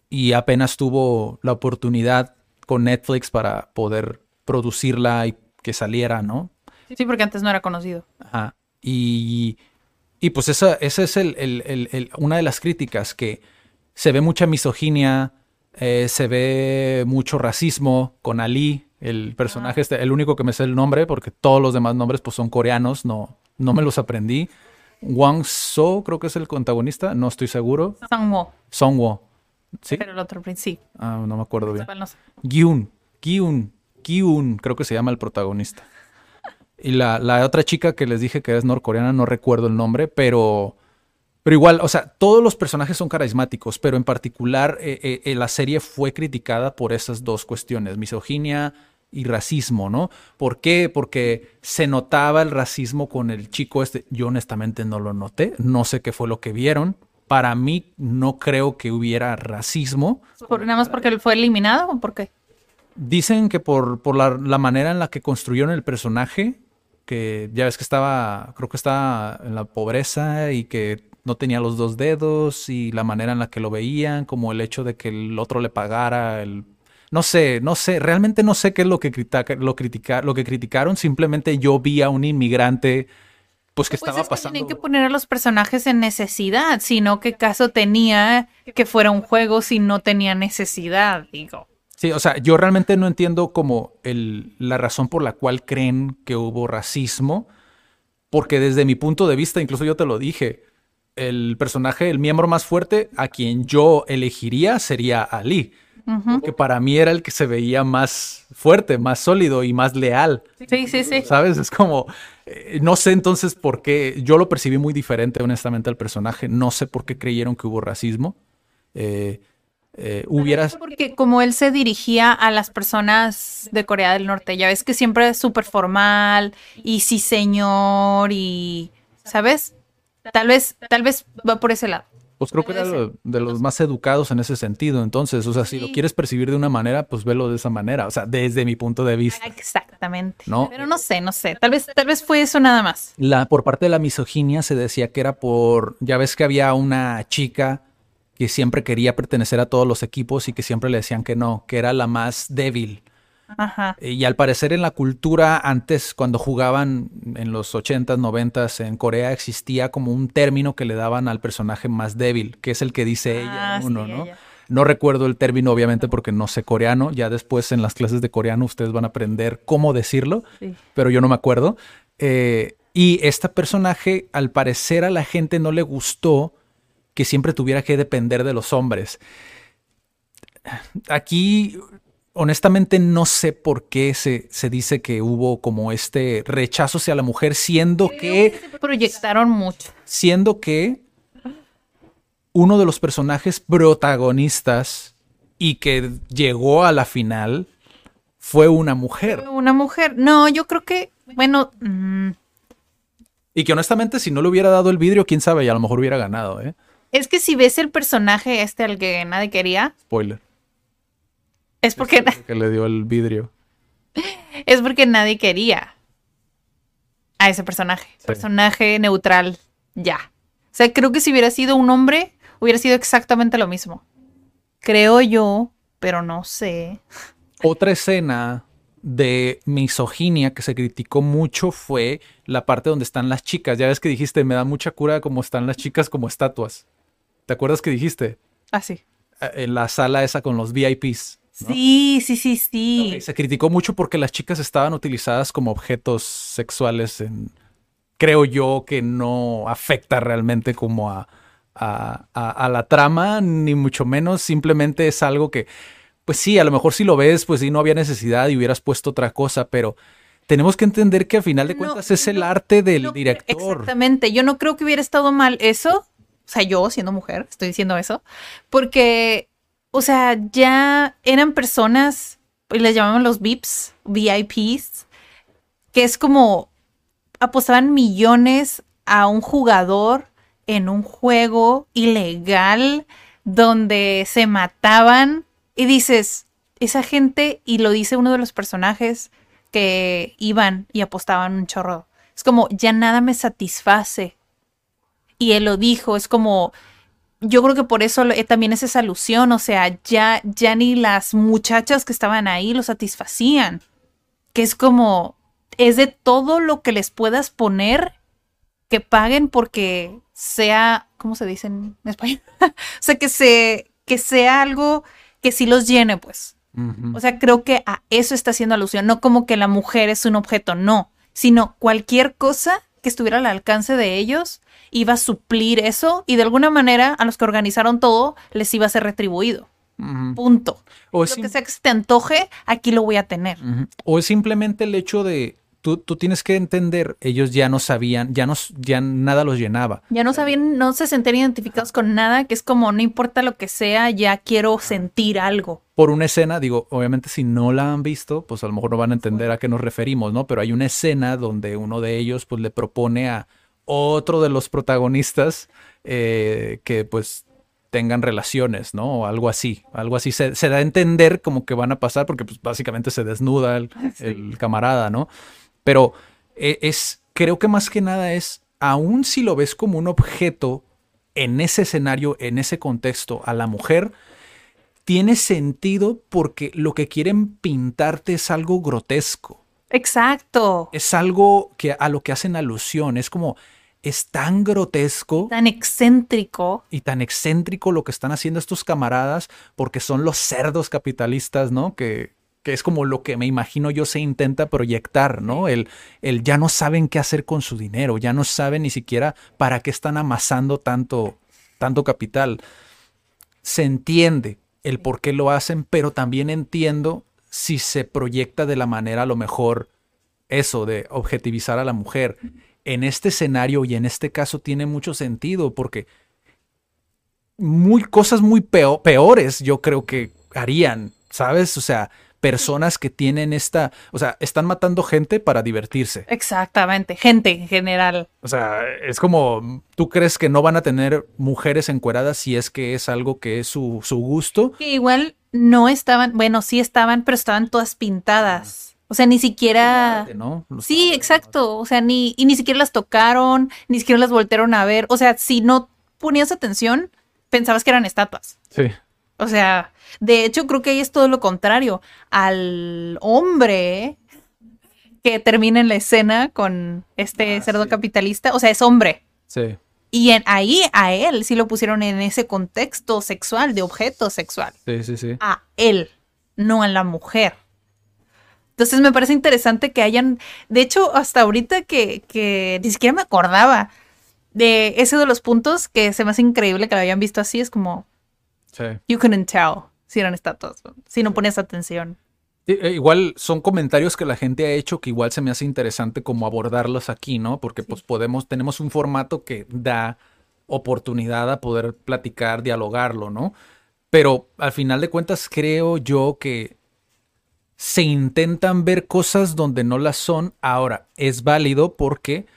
Speaker 1: Y apenas tuvo la oportunidad con Netflix para poder producirla y que saliera, ¿no?
Speaker 2: Sí, porque antes no era conocido.
Speaker 1: Ajá. Y, y pues esa, esa es el, el- el- el- una de las críticas, que se ve mucha misoginia, eh, se ve mucho racismo con Ali, el personaje, este, el único que me sé el nombre, porque todos los demás nombres pues son coreanos, no, no me los aprendí. Wang So creo que es el protagonista, no estoy seguro.
Speaker 2: Sangmo,
Speaker 1: Songwo. ¿Sí?
Speaker 2: pero el otro principio.
Speaker 1: Ah, no me acuerdo bien.
Speaker 2: No sé.
Speaker 1: Gyun, Gyun, Gyun, creo que se llama el protagonista. Y la, la otra chica que les dije que es norcoreana, no recuerdo el nombre, pero, pero igual, o sea, todos los personajes son carismáticos, pero en particular eh, eh, eh, la serie fue criticada por esas dos cuestiones, misoginia y racismo, ¿no? ¿Por qué? Porque se notaba el racismo con el chico este. Yo honestamente no lo noté, no sé qué fue lo que vieron. Para mí no creo que hubiera racismo.
Speaker 2: Por- nada más porque él fue eliminado o por qué?
Speaker 1: Dicen que por, por la, la manera en la que construyeron el personaje, que ya ves que estaba, creo que estaba en la pobreza y que no tenía los dos dedos y la manera en la que lo veían, como el hecho de que el otro le pagara el... No sé, no sé, realmente no sé qué es lo que, critica- lo, critica- lo que criticaron, simplemente yo vi a un inmigrante pues que
Speaker 2: Pues
Speaker 1: estaba
Speaker 2: es que
Speaker 1: pasando...
Speaker 2: tienen que poner a los personajes en necesidad, sino qué caso tenía que fuera un juego si no tenía necesidad, digo.
Speaker 1: Sí, o sea, yo realmente no entiendo como el, la razón por la cual creen que hubo racismo, porque desde mi punto de vista, incluso yo te lo dije, el personaje, el miembro más fuerte a quien yo elegiría sería Ali, porque para mí era el que se veía más fuerte, más sólido y más leal.
Speaker 2: Sí, sí, sí.
Speaker 1: ¿Sabes? Es como, eh, no sé entonces por qué, yo lo percibí muy diferente honestamente al personaje, no sé por qué creyeron que hubo racismo. Eh, eh, hubieras...
Speaker 2: Porque como él se dirigía a las personas de Corea del Norte, ya ves que siempre es súper formal y sí señor y, ¿sabes? Tal vez, tal vez va por ese lado.
Speaker 1: Pues creo que era de los más educados en ese sentido. Entonces, o sea, si lo quieres percibir de una manera, pues velo de esa manera. O sea, desde mi punto de vista.
Speaker 2: Exactamente.
Speaker 1: No.
Speaker 2: Pero no sé, no sé. Tal vez, tal vez fue eso nada más.
Speaker 1: La, por parte de la misoginia se decía que era por, ya ves que había una chica que siempre quería pertenecer a todos los equipos y que siempre le decían que no, que era la más débil.
Speaker 2: Ajá.
Speaker 1: Y al parecer en la cultura antes, cuando jugaban en los 80s, 90s en Corea, existía como un término que le daban al personaje más débil, que es el que dice ella
Speaker 2: Ah,
Speaker 1: en uno,
Speaker 2: sí,
Speaker 1: ¿no?
Speaker 2: ella.
Speaker 1: No recuerdo el término, obviamente, porque no sé coreano. Ya después en las clases de coreano ustedes van a aprender cómo decirlo,
Speaker 2: Sí.
Speaker 1: pero yo no me acuerdo. Eh, y este personaje, al parecer a la gente no le gustó que siempre tuviera que depender de los hombres. Aquí, honestamente, no sé por qué se, se dice que hubo como este rechazo hacia la mujer, siendo que
Speaker 2: Proyectaron mucho.
Speaker 1: siendo que uno de los personajes protagonistas y que llegó a la final fue una mujer.
Speaker 2: Una mujer. No, yo creo que, bueno, mm,
Speaker 1: Y que honestamente, si no le hubiera dado el vidrio, quién sabe, y a lo mejor hubiera ganado, ¿eh?
Speaker 2: es que si ves el personaje este al que nadie quería,
Speaker 1: Spoiler.
Speaker 2: Es porque,
Speaker 1: Que le dio el vidrio.
Speaker 2: es porque nadie quería a ese personaje. Personaje neutral, ya. O sea, creo que si hubiera sido un hombre, hubiera sido exactamente lo mismo. Creo yo, pero no sé.
Speaker 1: Otra escena de misoginia que se criticó mucho fue la parte donde están las chicas. Ya ves que dijiste, me da mucha cura como están las chicas como estatuas. ¿Te acuerdas que dijiste?
Speaker 2: Así.
Speaker 1: Eh, En la sala esa con los VIPs. ¿No?
Speaker 2: Sí, sí, sí, sí.
Speaker 1: Se criticó mucho porque las chicas estaban utilizadas como objetos sexuales. En, creo yo que no afecta realmente como a, a- a- a la trama, ni mucho menos. Simplemente es algo que, pues sí, a lo mejor si lo ves, pues sí, no había necesidad y hubieras puesto otra cosa, pero tenemos que entender que a final de
Speaker 2: No,
Speaker 1: cuentas es el arte del
Speaker 2: No,
Speaker 1: director.
Speaker 2: Exactamente. Yo no creo que hubiera estado mal eso. O sea, yo siendo mujer, estoy diciendo eso. Porque, o sea, ya eran personas, y les llamaban los VIPs, VIPs, que es como apostaban millones a un jugador en un juego ilegal donde se mataban y dices, esa gente, y lo dice uno de los personajes que iban y apostaban un chorro. Es como, ya nada me satisface. Y él lo dijo, es como, yo creo que por eso eh, también es esa alusión, o sea, ya, ya ni las muchachas que estaban ahí lo satisfacían. Que es como, es de todo lo que les puedas poner que paguen porque sea, ¿cómo se dice en español? o sea, que, se, que sea algo que sí los llene, pues. O sea, creo que a eso está haciendo alusión, no como que la mujer es un objeto, no, sino cualquier cosa que estuviera al alcance de ellos iba a suplir eso y de alguna manera a los que organizaron todo les iba a ser retribuido. Punto.
Speaker 1: O
Speaker 2: Lo que sea que se te antoje, aquí lo voy a tener.
Speaker 1: O es simplemente el hecho de tú, tú tienes que entender, ellos ya no sabían, ya no, ya nada los llenaba.
Speaker 2: Ya no sabían, no se sentían identificados con nada, que es como no importa lo que sea, ya quiero sentir algo.
Speaker 1: Por una escena, digo, obviamente si no la han visto, pues a lo mejor no van a entender a qué nos referimos, ¿no? Pero hay una escena donde uno de ellos pues le propone a otro de los protagonistas eh, que pues tengan relaciones, ¿no? O algo así, algo así. Se, se da a entender como que van a pasar porque pues básicamente se desnuda el, el camarada, ¿no? Pero eh, es, creo que más que nada es, aun si lo ves como un objeto en ese escenario, en ese contexto, a la mujer, tiene sentido porque lo que quieren pintarte es algo grotesco.
Speaker 2: Exacto.
Speaker 1: Es algo que a lo que hacen alusión. Es como, es tan grotesco
Speaker 2: Tan excéntrico.
Speaker 1: y tan excéntrico lo que están haciendo estos camaradas porque son los cerdos capitalistas, ¿no? Que, que es como lo que me imagino yo se intenta proyectar, ¿no? El, el ya no saben qué hacer con su dinero, ya no saben ni siquiera para qué están amasando tanto, tanto capital. Se entiende el por qué lo hacen, pero también entiendo si se proyecta de la manera a lo mejor eso de objetivizar a la mujer. En este escenario y en este caso tiene mucho sentido porque muy cosas muy peo- peores, yo creo que harían, ¿sabes? O sea, personas que tienen esta, o sea, están matando gente para divertirse.
Speaker 2: Exactamente, gente en general.
Speaker 1: O sea, es como, ¿tú crees que no van a tener mujeres encueradas si es que es algo que es su, su gusto?
Speaker 2: Que igual no estaban, bueno, sí estaban, pero estaban todas pintadas. O sea, ni siquiera... Sí, exacto. O sea, ni, y ni siquiera las tocaron, ni siquiera las voltearon a ver. O sea, si no ponías atención, pensabas que eran estatuas.
Speaker 1: Sí.
Speaker 2: O sea, de hecho, creo que ahí es todo lo contrario. Al hombre que termina en la escena con este
Speaker 1: Ah,
Speaker 2: cerdo
Speaker 1: sí.
Speaker 2: capitalista, o sea, es hombre.
Speaker 1: Sí.
Speaker 2: Y en, ahí a él sí lo pusieron en ese contexto sexual, de objeto sexual.
Speaker 1: Sí, sí, sí.
Speaker 2: A él, no a la mujer. Entonces me parece interesante que hayan, de hecho, hasta ahorita que, que ni siquiera me acordaba de ese de los puntos que se me hace increíble que lo hayan visto así, es como,
Speaker 1: Sí.
Speaker 2: you couldn't tell si eran estatuas, si no ponías atención.
Speaker 1: Sí, eh, Igual son comentarios que la gente ha hecho que igual se me hace interesante como abordarlos aquí, ¿no? Porque pues podemos, tenemos un formato que da oportunidad a poder platicar, dialogarlo, ¿no? Pero al final de cuentas creo yo que se intentan ver cosas donde no las son. Ahora, es válido porque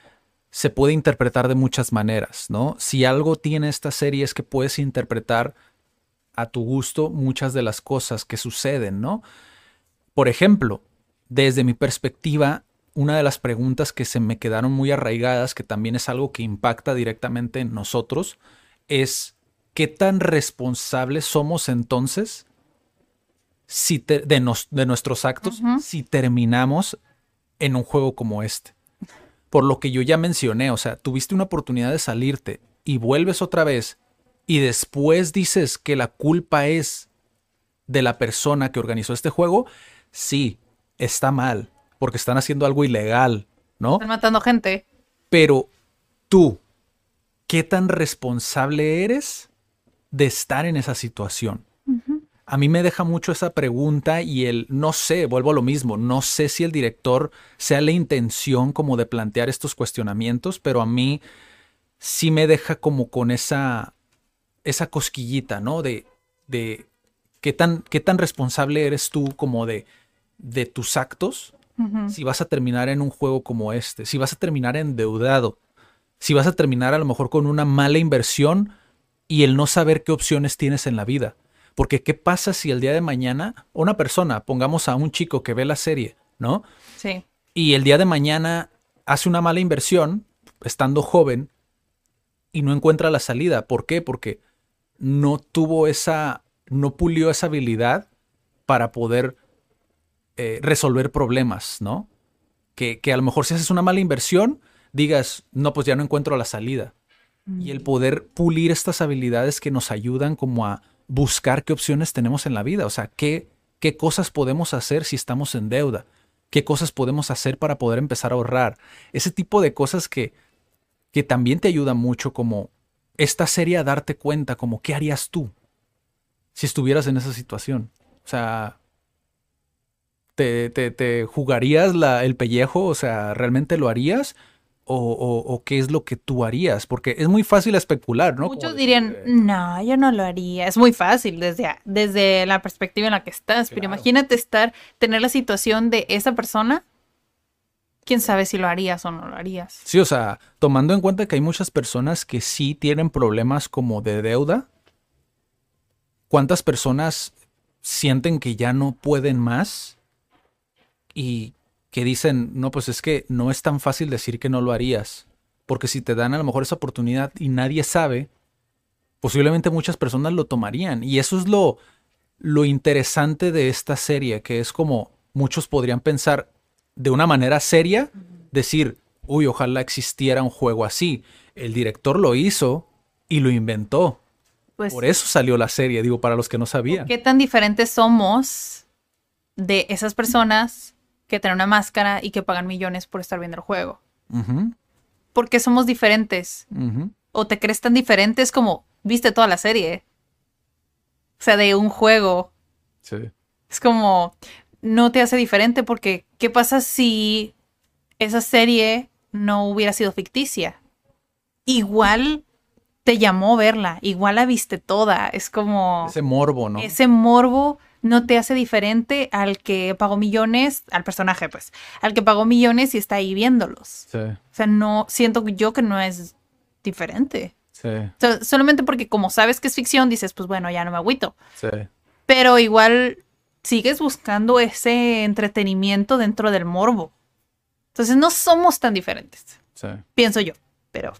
Speaker 1: se puede interpretar de muchas maneras, ¿no? Si algo tiene esta serie es que puedes interpretar a tu gusto muchas de las cosas que suceden, ¿no? Por ejemplo, desde mi perspectiva, una de las preguntas que se me quedaron muy arraigadas, que también es algo que impacta directamente en nosotros, es qué tan responsables somos entonces si te- de, nos- de nuestros actos si terminamos en un juego como este. Por lo que yo ya mencioné, o sea, tuviste una oportunidad de salirte y vuelves otra vez y después dices que la culpa es de la persona que organizó este juego, sí, está mal, porque están haciendo algo ilegal, ¿no?
Speaker 2: Están matando gente.
Speaker 1: Pero tú, ¿qué tan responsable eres de estar en esa situación? A mí me deja mucho esa pregunta y el no sé, vuelvo a lo mismo, no sé si el director sea la intención como de plantear estos cuestionamientos, pero a mí sí me deja como con esa esa cosquillita, ¿no? De, de qué tan, qué tan responsable eres tú como de, de tus actos si vas a terminar en un juego como este, si vas a terminar endeudado, si vas a terminar a lo mejor con una mala inversión y el no saber qué opciones tienes en la vida. Porque qué pasa si el día de mañana una persona, pongamos a un chico que ve la serie, ¿no?
Speaker 2: Sí.
Speaker 1: y el día de mañana hace una mala inversión, estando joven, y no encuentra la salida. ¿Por qué? Porque no tuvo esa, no pulió esa habilidad para poder eh, resolver problemas, ¿no? Que, que a lo mejor si haces una mala inversión, digas, no, pues ya no encuentro la salida. Y el poder pulir estas habilidades que nos ayudan como a buscar qué opciones tenemos en la vida, o sea, qué, qué cosas podemos hacer si estamos en deuda, qué cosas podemos hacer para poder empezar a ahorrar, ese tipo de cosas que, que también te ayuda mucho como esta serie a darte cuenta como qué harías tú si estuvieras en esa situación. O sea, ¿te, te, te jugarías la, el pellejo? O sea, ¿realmente lo harías? O, o- o qué es lo que tú harías? Porque es muy fácil especular, ¿no?
Speaker 2: Muchos dirían,
Speaker 1: eh,
Speaker 2: no, yo no lo haría. Es muy fácil desde, desde la perspectiva en la que estás, pero imagínate estar, tener la situación de esa persona. ¿Quién sabe si lo harías o no lo harías?
Speaker 1: Sí, o sea, tomando en cuenta que hay muchas personas que sí tienen problemas como de deuda, ¿cuántas personas sienten que ya no pueden más y que dicen, no, pues es que no es tan fácil decir que no lo harías? Porque si te dan a lo mejor esa oportunidad y nadie sabe, posiblemente muchas personas lo tomarían. Y eso es lo, lo interesante de esta serie, que es como muchos podrían pensar de una manera seria, decir, uy, ojalá existiera un juego así. El director lo hizo y lo inventó.
Speaker 2: Pues,
Speaker 1: Por eso salió la serie, digo, para los que no sabían.
Speaker 2: ¿qué tan diferentes somos de esas personas que tienen una máscara y que pagan millones por estar viendo el juego?
Speaker 1: Ujú,
Speaker 2: ¿Por qué somos diferentes? ¿O te crees tan diferentes como viste toda la serie? O sea, de un juego.
Speaker 1: Sí.
Speaker 2: Es como, no te hace diferente porque, ¿qué pasa si esa serie no hubiera sido ficticia? Igual te llamó verla, igual la viste toda, es como...
Speaker 1: Ese morbo, ¿no?
Speaker 2: Ese morbo no te hace diferente al que pagó millones, al personaje, pues, al que pagó millones y está ahí viéndolos.
Speaker 1: Sí,
Speaker 2: O sea, no, siento yo que no es diferente.
Speaker 1: sí,
Speaker 2: O sea, solamente porque como sabes que es ficción, dices, pues bueno, ya no me agüito.
Speaker 1: sí.
Speaker 2: Pero igual sigues buscando ese entretenimiento dentro del morbo. Entonces no somos tan diferentes,
Speaker 1: sí.
Speaker 2: pienso yo, pero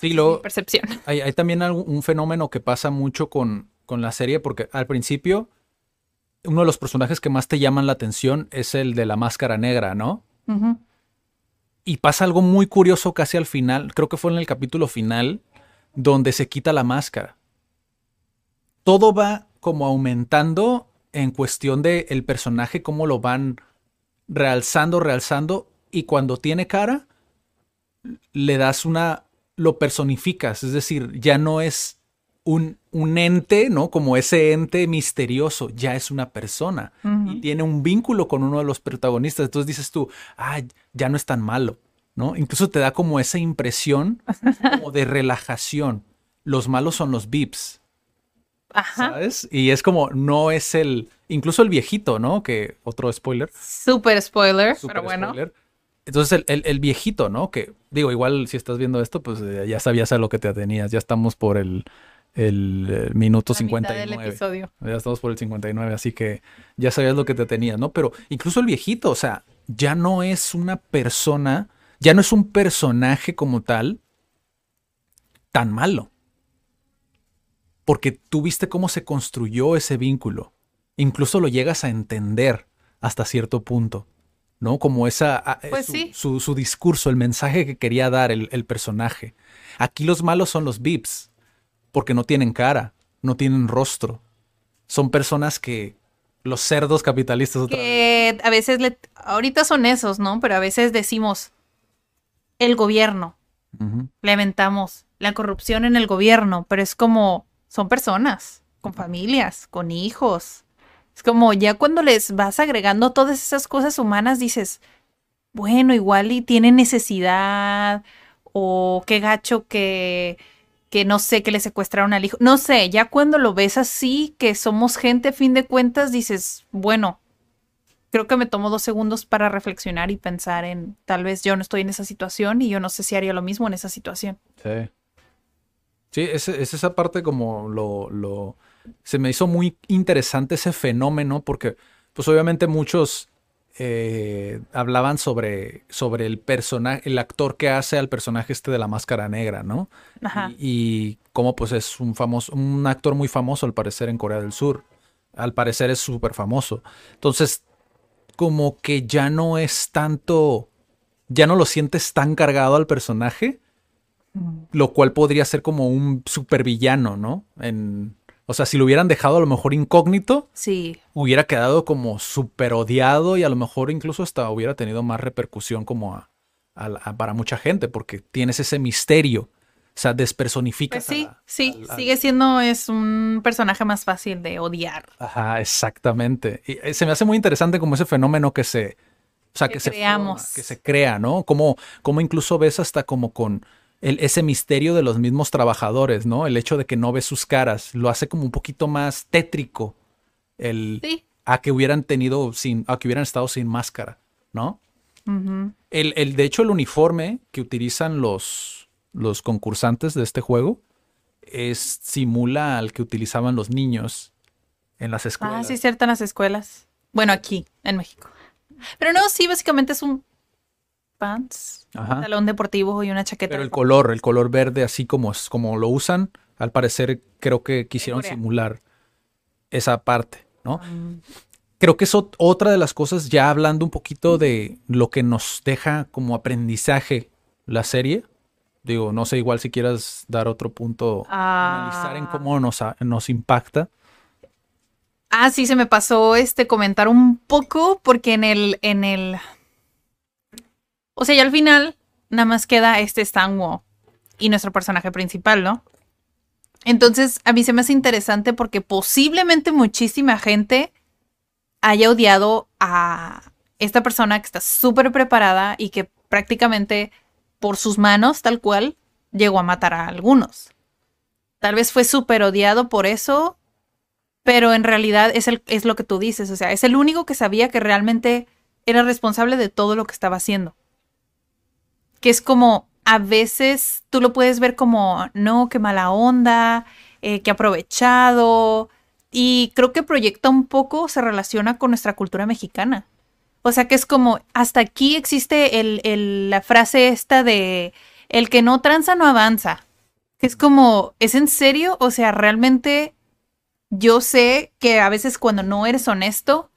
Speaker 1: Sí, luego
Speaker 2: percepción.
Speaker 1: hay, hay también un fenómeno que pasa mucho con, con la serie, porque al principio uno de los personajes que más te llaman la atención es el de la máscara negra, ¿no? Y pasa algo muy curioso casi al final, creo que fue en el capítulo final, donde se quita la máscara. Todo va como aumentando en cuestión de el personaje, cómo lo van realzando, realzando, y cuando tiene cara, le das una, lo personificas, es decir, ya no es un, un ente, ¿no? Como ese ente misterioso, ya es una persona y tiene un vínculo con uno de los protagonistas. Entonces dices tú, ah, ya no es tan malo, ¿no? Incluso te da como esa impresión como de relajación. Los malos son los Vips,
Speaker 2: Ajá.
Speaker 1: ¿sabes? Y es como, no es el, incluso el viejito, ¿no? Que otro spoiler.
Speaker 2: Super spoiler,
Speaker 1: super
Speaker 2: pero bueno.
Speaker 1: Entonces el, el- el viejito, ¿no? Que digo, igual si estás viendo esto, pues eh, ya sabías a lo que te atenías. Ya estamos por el, el, eh, minuto
Speaker 2: La mitad del
Speaker 1: 59.
Speaker 2: episodio.
Speaker 1: Ya estamos por el 59, así que ya sabías lo que te tenías, ¿no? Pero incluso el viejito, o sea, ya no es una persona, ya no es un personaje como tal tan malo. Porque tú viste cómo se construyó ese vínculo. Incluso lo llegas a entender hasta cierto punto, ¿no? Como esa... a- eh,
Speaker 2: Pues
Speaker 1: su,
Speaker 2: sí.
Speaker 1: su- su discurso, el mensaje que quería dar el, el personaje. Aquí los malos son los Vips, porque no tienen cara, no tienen rostro. Son personas que... Los cerdos capitalistas otra vez.
Speaker 2: A veces, le, ahorita son esos, ¿no? Pero a veces decimos, el gobierno, lamentamos la corrupción en el gobierno, pero es como, son personas, con familias, con hijos. Es como ya cuando les vas agregando todas esas cosas humanas, dices, bueno, igual y tiene necesidad, o qué gacho que, que no sé, que le secuestraron al hijo. No sé, ya cuando lo ves así, que somos gente a fin de cuentas, dices, bueno, creo que me tomo dos segundos para reflexionar y pensar en, tal vez yo no estoy en esa situación y yo no sé si haría lo mismo en esa situación.
Speaker 1: Sí. Sí, es, es esa parte como lo, lo... Se me hizo muy interesante ese fenómeno porque, pues obviamente muchos eh, hablaban sobre, sobre el personaje, el actor que hace al personaje este de la máscara negra, ¿no?
Speaker 2: Ajá.
Speaker 1: Y, y cómo pues es un famoso, un actor muy famoso al parecer en Corea del Sur. Al parecer es súper famoso. Entonces, como que ya no es tanto, ya no lo sientes tan cargado al personaje, lo cual podría ser como un supervillano, ¿no? En, o sea, si lo hubieran dejado a lo mejor incógnito,
Speaker 2: Sí,
Speaker 1: hubiera quedado como súper odiado y a lo mejor incluso hasta hubiera tenido más repercusión como a- a para mucha gente, porque tienes ese misterio. O sea, despersonificas.
Speaker 2: pues sí,
Speaker 1: la-
Speaker 2: sí, sigue siendo, es un personaje más fácil de odiar.
Speaker 1: Ajá, exactamente. Y eh, se me hace muy interesante como ese fenómeno que se, o sea,
Speaker 2: Que
Speaker 1: que, se
Speaker 2: creamos.
Speaker 1: forma, que se crea, ¿no? Como, como incluso ves hasta como con el- ese misterio de los mismos trabajadores, ¿no? El hecho de que no ves sus caras, lo hace como un poquito más tétrico el,
Speaker 2: Sí.
Speaker 1: a que hubieran tenido sin, a que hubieran estado sin máscara, ¿no? El, el, de hecho, el uniforme que utilizan los, los concursantes de este juego es, simula al que utilizaban los niños en las escuelas.
Speaker 2: Ah, sí, cierto, en las escuelas. Bueno, aquí, en México. Pero no, sí, básicamente es un pants,
Speaker 1: Ajá.
Speaker 2: talón deportivo y una chaqueta.
Speaker 1: Pero el color, el color verde, así como, es- como lo usan, al parecer creo que quisieron simular esa parte, ¿no?
Speaker 2: Mm.
Speaker 1: Creo que es ot- otra de las cosas, ya hablando un poquito de lo que nos deja como aprendizaje la serie. Digo, no sé, igual si quieras dar otro punto,
Speaker 2: Ah.
Speaker 1: analizar en cómo nos, nos impacta.
Speaker 2: Ah, sí, se me pasó este comentar un poco porque en el, en el, o sea, ya al final nada más queda este Stan Wu y nuestro personaje principal, ¿no? Entonces, a mí se me hace interesante porque posiblemente muchísima gente haya odiado a esta persona que está súper preparada y que prácticamente por sus manos, tal cual, llegó a matar a algunos. tal vez fue súper odiado por eso, pero en realidad es, el, es lo que tú dices, o sea, es el único que sabía que realmente era responsable de todo lo que estaba haciendo. Que es como, a veces tú lo puedes ver como, no, qué mala onda, eh, qué aprovechado, y creo que proyecta un poco, se relaciona con nuestra cultura mexicana. O sea que es como, hasta aquí existe el, la frase esta de, el que no tranza no avanza. Es como, ¿es en serio? O sea, realmente yo sé que a veces cuando no eres honesto,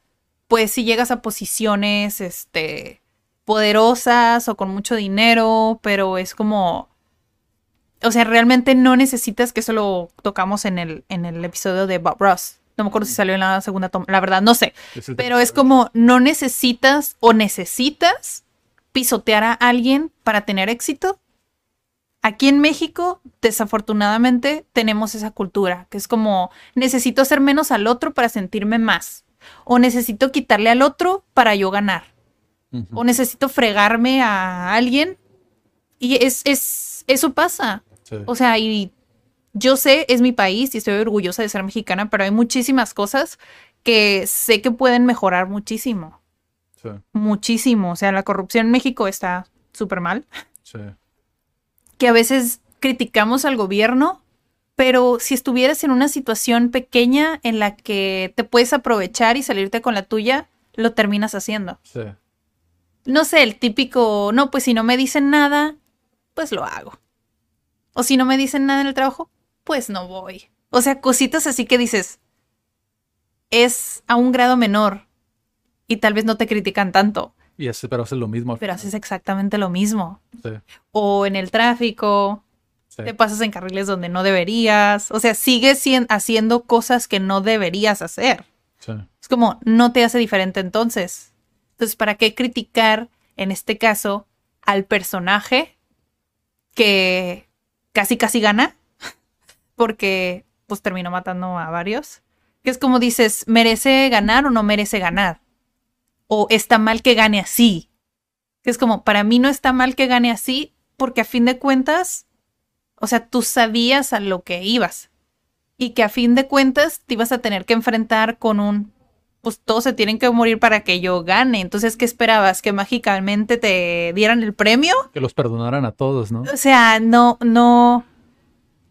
Speaker 2: pues si llegas a posiciones, este, poderosas o con mucho dinero, pero es como, o sea, realmente no necesitas que eso lo tocamos en el, en el episodio de Bob Ross. No me acuerdo si salió en la segunda toma, la verdad, no sé. Pero es como, no necesitas o necesitas pisotear a alguien para tener éxito. Aquí en México, desafortunadamente, tenemos esa cultura, que es como, necesito hacer menos al otro para sentirme más. O necesito quitarle al otro para yo ganar. O necesito fregarme a alguien. Y es, es eso pasa. O sea, y yo sé, es mi país y estoy orgullosa de ser mexicana, pero hay muchísimas cosas que sé que pueden mejorar muchísimo. Sí. Muchísimo. O sea, la corrupción en México está súper mal. Sí. Que a veces criticamos al gobierno, pero si estuvieras en una situación pequeña en la que te puedes aprovechar y salirte con la tuya, lo terminas haciendo. Sí. No sé, el típico, no, pues si no me dicen nada, pues lo hago. O si no me dicen nada en el trabajo, pues no voy. O sea, cositas así que dices, es a un grado menor y tal vez no te critican tanto.
Speaker 1: Y ese, pero haces lo mismo.
Speaker 2: Pero haces exactamente lo mismo. Sí. O en el tráfico, te pasas en carriles donde no deberías. O sea, sigues haciendo cosas que no deberías hacer. Sí. Es como, no te hace diferente entonces. Entonces, ¿para qué criticar, en este caso, al personaje que casi casi gana? porque pues terminó matando a varios. Que es como dices, ¿merece ganar o no merece ganar? O está mal que gane así. Que es como, para mí no está mal que gane así, porque a fin de cuentas, o sea, tú sabías a lo que ibas. Y que a fin de cuentas te ibas a tener que enfrentar con un, pues todos se tienen que morir para que yo gane. Entonces, ¿qué esperabas? ¿Que mágicamente te dieran el premio?
Speaker 1: Que los perdonaran a todos, ¿no?
Speaker 2: O sea, no, no,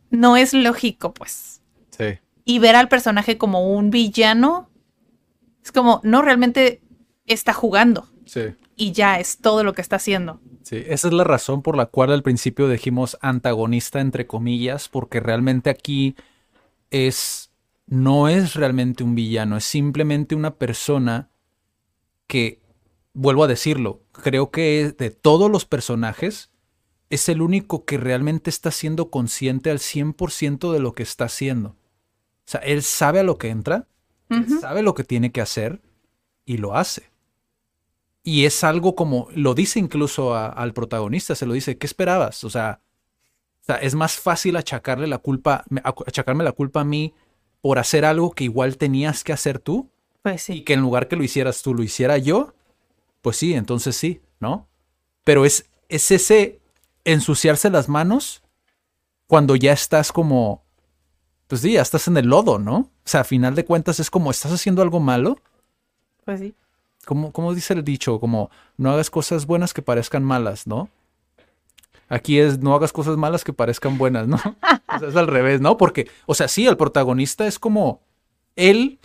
Speaker 2: no es lógico, pues. Sí. Y ver al personaje como un villano es como, no, realmente está jugando. Sí. Y ya es todo lo que está haciendo.
Speaker 1: Sí, esa es la razón por la cual al principio dijimos antagonista entre comillas, porque realmente aquí es no es realmente un villano, es simplemente una persona que vuelvo a decirlo, creo que de todos los personajes es el único que realmente está siendo consciente al 100% de lo que está haciendo. O sea, él sabe a lo que entra, sabe lo que tiene que hacer y lo hace. Y es algo como, lo dice incluso al protagonista, se lo dice, ¿qué esperabas? O sea, o sea, es más fácil achacarle la culpa, achacarme la culpa a mí por hacer algo que igual tenías que hacer tú.
Speaker 2: Pues sí.
Speaker 1: Y que en lugar que lo hicieras tú, lo hiciera yo. Pues sí, entonces sí, ¿no? Pero es, es ese ensuciarse las manos cuando ya estás como, pues sí, ya estás en el lodo, ¿no? O sea, a final de cuentas es como, ¿estás haciendo algo malo?
Speaker 2: Pues sí.
Speaker 1: Como, como dice el dicho, como, no hagas cosas buenas que parezcan malas, ¿no? Aquí es, no hagas cosas malas que parezcan buenas, ¿no? o sea, es al revés, ¿no? Porque, o sea, sí, el protagonista es como, él,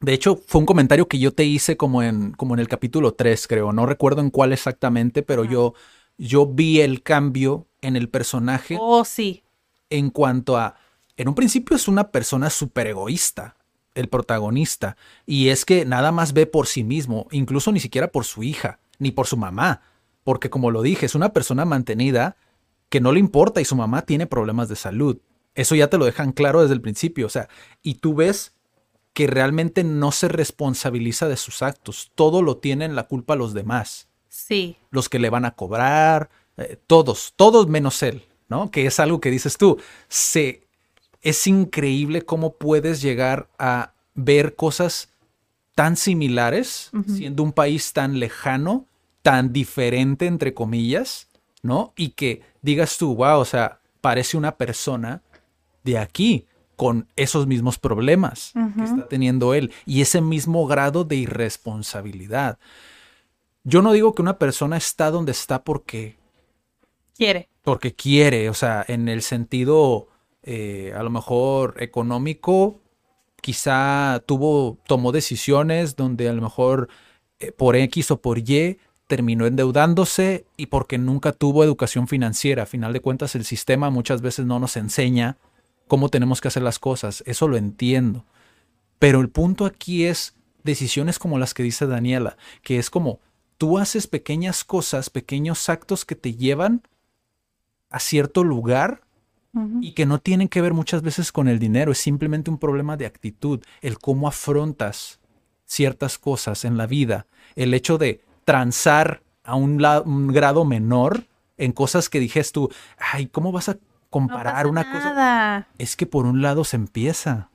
Speaker 1: de hecho, fue un comentario que yo te hice como en, como en el capítulo 3, creo, no recuerdo en cuál exactamente, pero yo yo vi el cambio en el personaje.
Speaker 2: Oh, sí.
Speaker 1: En cuanto a, en un principio es una persona súper egoísta, el protagonista, y es que nada más ve por sí mismo, incluso ni siquiera por su hija, ni por su mamá, porque como lo dije, es una persona mantenida que no le importa y su mamá tiene problemas de salud. Eso ya te lo dejan claro desde el principio, o sea, y tú ves que realmente no se responsabiliza de sus actos, todo lo tienen la culpa los demás.
Speaker 2: Sí.
Speaker 1: Los que le van a cobrar, eh, todos, todos menos él, ¿no? Que es algo que dices tú. Se, es increíble cómo puedes llegar a ver cosas tan similares, siendo un país tan lejano, tan diferente, entre comillas, ¿no? Y que digas tú, wow, o sea, parece una persona de aquí con esos mismos problemas que está teniendo él y ese mismo grado de irresponsabilidad. Yo no digo que una persona está donde está porque
Speaker 2: quiere.
Speaker 1: Porque quiere, o sea, en el sentido eh, a lo mejor económico, quizá tuvo, tomó decisiones donde a lo mejor eh, por X o por Y terminó endeudándose y porque nunca tuvo educación financiera. A final de cuentas, el sistema muchas veces no nos enseña cómo tenemos que hacer las cosas. Eso lo entiendo. Pero el punto aquí es decisiones como las que dice Daniela, que es como tú haces pequeñas cosas, pequeños actos que te llevan a cierto lugar y que no tienen que ver muchas veces con el dinero, es simplemente un problema de actitud, el cómo afrontas ciertas cosas en la vida, el hecho de transar a un, grado menor en cosas que dijes tú, ay, ¿cómo vas a comparar una cosa. Es que por un lado se empieza.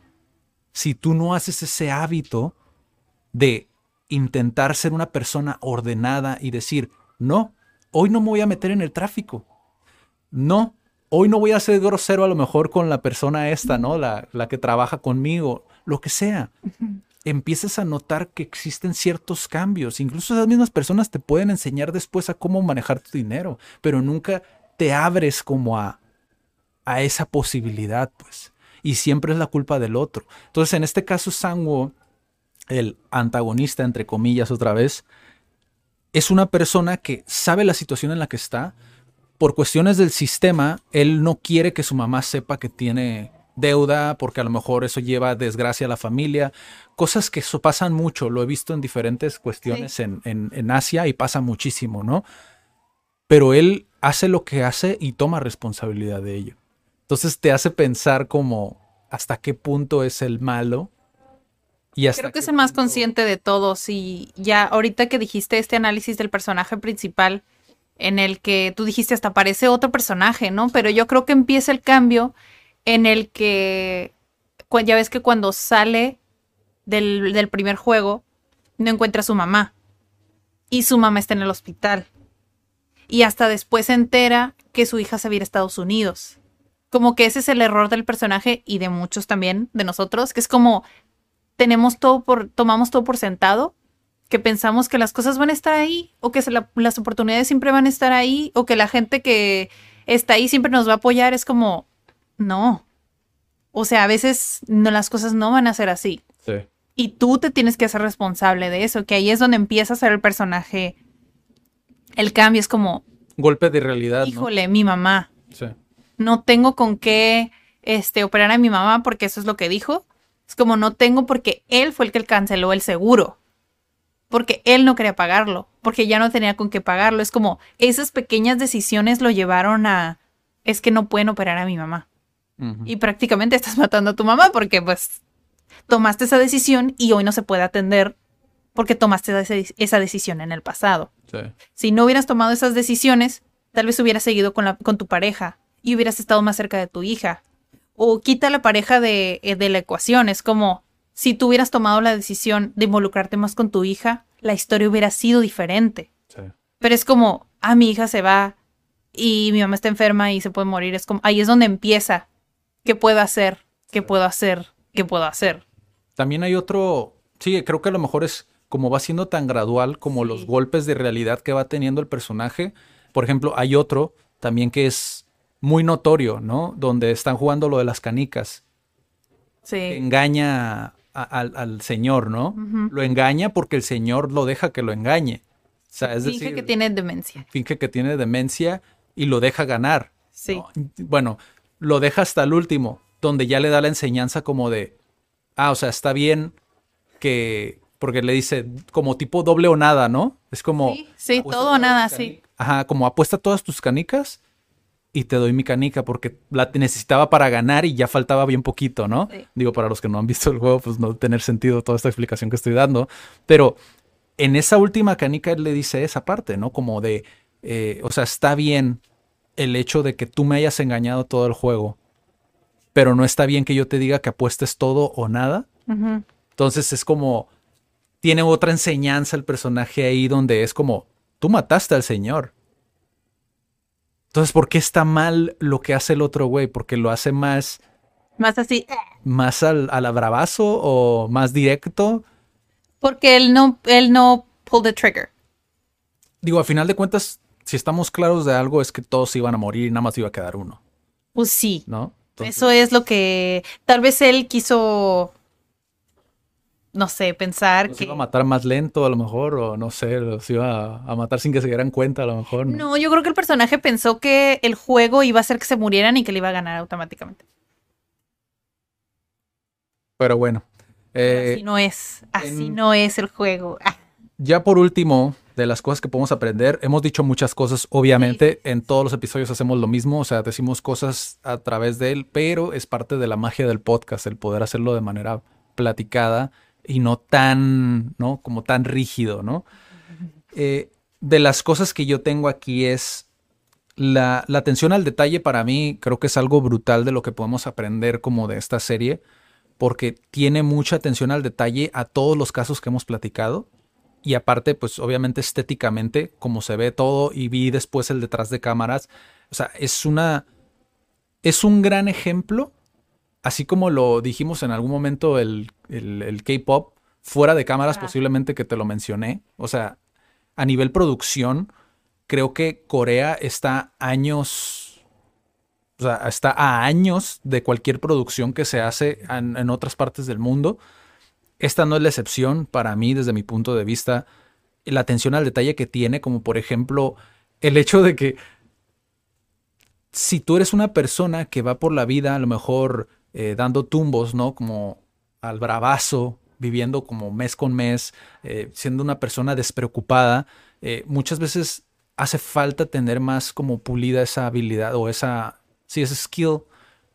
Speaker 1: Si tú no haces ese hábito de intentar ser una persona ordenada y decir, no, hoy no me voy a meter en el tráfico. No, hoy no voy a ser grosero a lo mejor con la persona esta, ¿no? La, la que trabaja conmigo, lo que sea. Empiezas a notar que existen ciertos cambios. Incluso esas mismas personas te pueden enseñar después a cómo manejar tu dinero, pero nunca te abres como a, a esa posibilidad, pues. Y siempre es la culpa del otro. Entonces, en este caso, Sanwo, el antagonista, entre comillas, otra vez, es una persona que sabe la situación en la que está. Por cuestiones del sistema, él no quiere que su mamá sepa que tiene deuda, porque a lo mejor eso lleva desgracia a la familia. Cosas que eso pasan mucho, lo he visto en diferentes cuestiones en, en Asia y pasa muchísimo, ¿no? Pero él hace lo que hace y toma responsabilidad de ello. Entonces te hace pensar como hasta qué punto es el malo.
Speaker 2: Y hasta Creo que es el más consciente de todos y ya ahorita que dijiste este análisis del personaje principal en el que tú dijiste hasta parece otro personaje, ¿no? Pero yo creo que empieza el cambio en el que ya ves que cuando sale del, del primer juego no encuentra a su mamá. Y su mamá está en el hospital. Y hasta después se entera que su hija se va a Estados Unidos. Como que ese es el error del personaje y de muchos también, de nosotros, que es como tenemos todo por, tomamos todo por sentado, que pensamos que las cosas van a estar ahí, o que las oportunidades siempre van a estar ahí, o que la gente que está ahí siempre nos va a apoyar, es como, no. O sea, a veces no, las cosas no van a ser así. Sí. Y tú te tienes que hacer responsable de eso, que ahí es donde empieza a ser el personaje. El cambio es como...
Speaker 1: Golpe de realidad.
Speaker 2: Híjole, mi mamá. Sí no tengo con qué este, operar a mi mamá porque eso es lo que dijo. Es como no tengo porque él fue el que canceló el seguro. Porque él no quería pagarlo, porque ya no tenía con qué pagarlo. Es como esas pequeñas decisiones lo llevaron a, es que no pueden operar a mi mamá. Y prácticamente estás matando a tu mamá porque pues tomaste esa decisión y hoy no se puede atender porque tomaste esa decisión en el pasado. Si no hubieras tomado esas decisiones, tal vez hubieras seguido con, la, con tu pareja y hubieras estado más cerca de tu hija. O quita la pareja de, eh, de la ecuación. Es como si tú hubieras tomado la decisión de involucrarte más con tu hija, la historia hubiera sido diferente. Pero es como, ah, mi hija se va y mi mamá está enferma y se puede morir. Es como, ahí es donde empieza. ¿Qué puedo hacer? ¿Qué puedo hacer? ¿Qué puedo hacer?
Speaker 1: También hay otro, sí, creo que a lo mejor es como va siendo tan gradual como los golpes de realidad que va teniendo el personaje. Por ejemplo, hay otro también que es muy notorio, ¿no? Donde están jugando lo de las canicas. Sí. Engaña al, señor, ¿no? Lo engaña porque el señor lo deja que lo engañe.
Speaker 2: O sea, es finge que tiene demencia.
Speaker 1: Finge que tiene demencia y lo deja ganar. Sí. Bueno, lo deja hasta el último, donde ya le da la enseñanza como de, ah, o sea, está bien que, porque le dice como tipo doble o nada, ¿no? Es como...
Speaker 2: Sí, sí todo o nada, sí.
Speaker 1: Ajá, como apuesta todas tus canicas y te doy mi canica porque la necesitaba para ganar y ya faltaba bien poquito, ¿no? Digo, para los que no han visto el juego, pues no tener sentido toda esta explicación que estoy dando. Pero en esa última canica él le dice esa parte, ¿no? Como de, eh, o sea, está bien el hecho de que tú me hayas engañado todo el juego, pero no está bien que yo te diga que apuestes todo o nada. Entonces es como, tiene otra enseñanza el personaje ahí donde es como, tú mataste al señor entonces, ¿por qué está mal lo que hace el otro güey? Porque lo hace más
Speaker 2: Más así. eh,
Speaker 1: ¿Más al, al abrazo o más directo?
Speaker 2: Porque él no, él no pulled the trigger.
Speaker 1: Digo, a final de cuentas, si estamos claros de algo, es que todos iban a morir y nada más iba a quedar uno,
Speaker 2: Pues sí.
Speaker 1: ¿no? Entonces,
Speaker 2: Eso es lo que tal vez él quiso, no sé, pensar
Speaker 1: los
Speaker 2: que...
Speaker 1: iba a matar más lento, a lo mejor, o no sé, los iba a, a matar sin que se dieran cuenta, a lo mejor. ¿no?
Speaker 2: No, yo creo que el personaje pensó que el juego iba a hacer que se murieran y que le iba a ganar automáticamente.
Speaker 1: Pero bueno. Eh,
Speaker 2: así no es, así
Speaker 1: en-
Speaker 2: no es el juego. Ah,
Speaker 1: Ya por último, de las cosas que podemos aprender, hemos dicho muchas cosas, obviamente, en todos los episodios hacemos lo mismo, o sea, decimos cosas a través de él, pero es parte de la magia del podcast, el poder hacerlo de manera platicada y no tan, ¿no? Como tan rígido, ¿no? Eh, de las cosas que yo tengo aquí es la, la atención al detalle para mí creo que es algo brutal de lo que podemos aprender como de esta serie, porque tiene mucha atención al detalle a todos los casos que hemos platicado. Y aparte, pues obviamente estéticamente, como se ve todo, y vi después el detrás de cámaras. O sea, es una. Es un gran ejemplo. Así como lo dijimos en algún momento el, el- el K-pop, fuera de cámaras,
Speaker 2: Ajá.
Speaker 1: posiblemente que te lo mencioné. O sea, a nivel producción, creo que Corea está años. O sea, está a años de cualquier producción que se hace en, en otras partes del mundo. Esta no es la excepción para mí, desde mi punto de vista. La atención al detalle que tiene, como por ejemplo, el hecho de que si tú eres una persona que va por la vida, a lo mejor eh, dando tumbos, ¿no? Como al bravazo, viviendo como mes con mes, eh, siendo una persona despreocupada, eh, muchas veces hace falta tener más como pulida esa habilidad o esa, sí, ese skill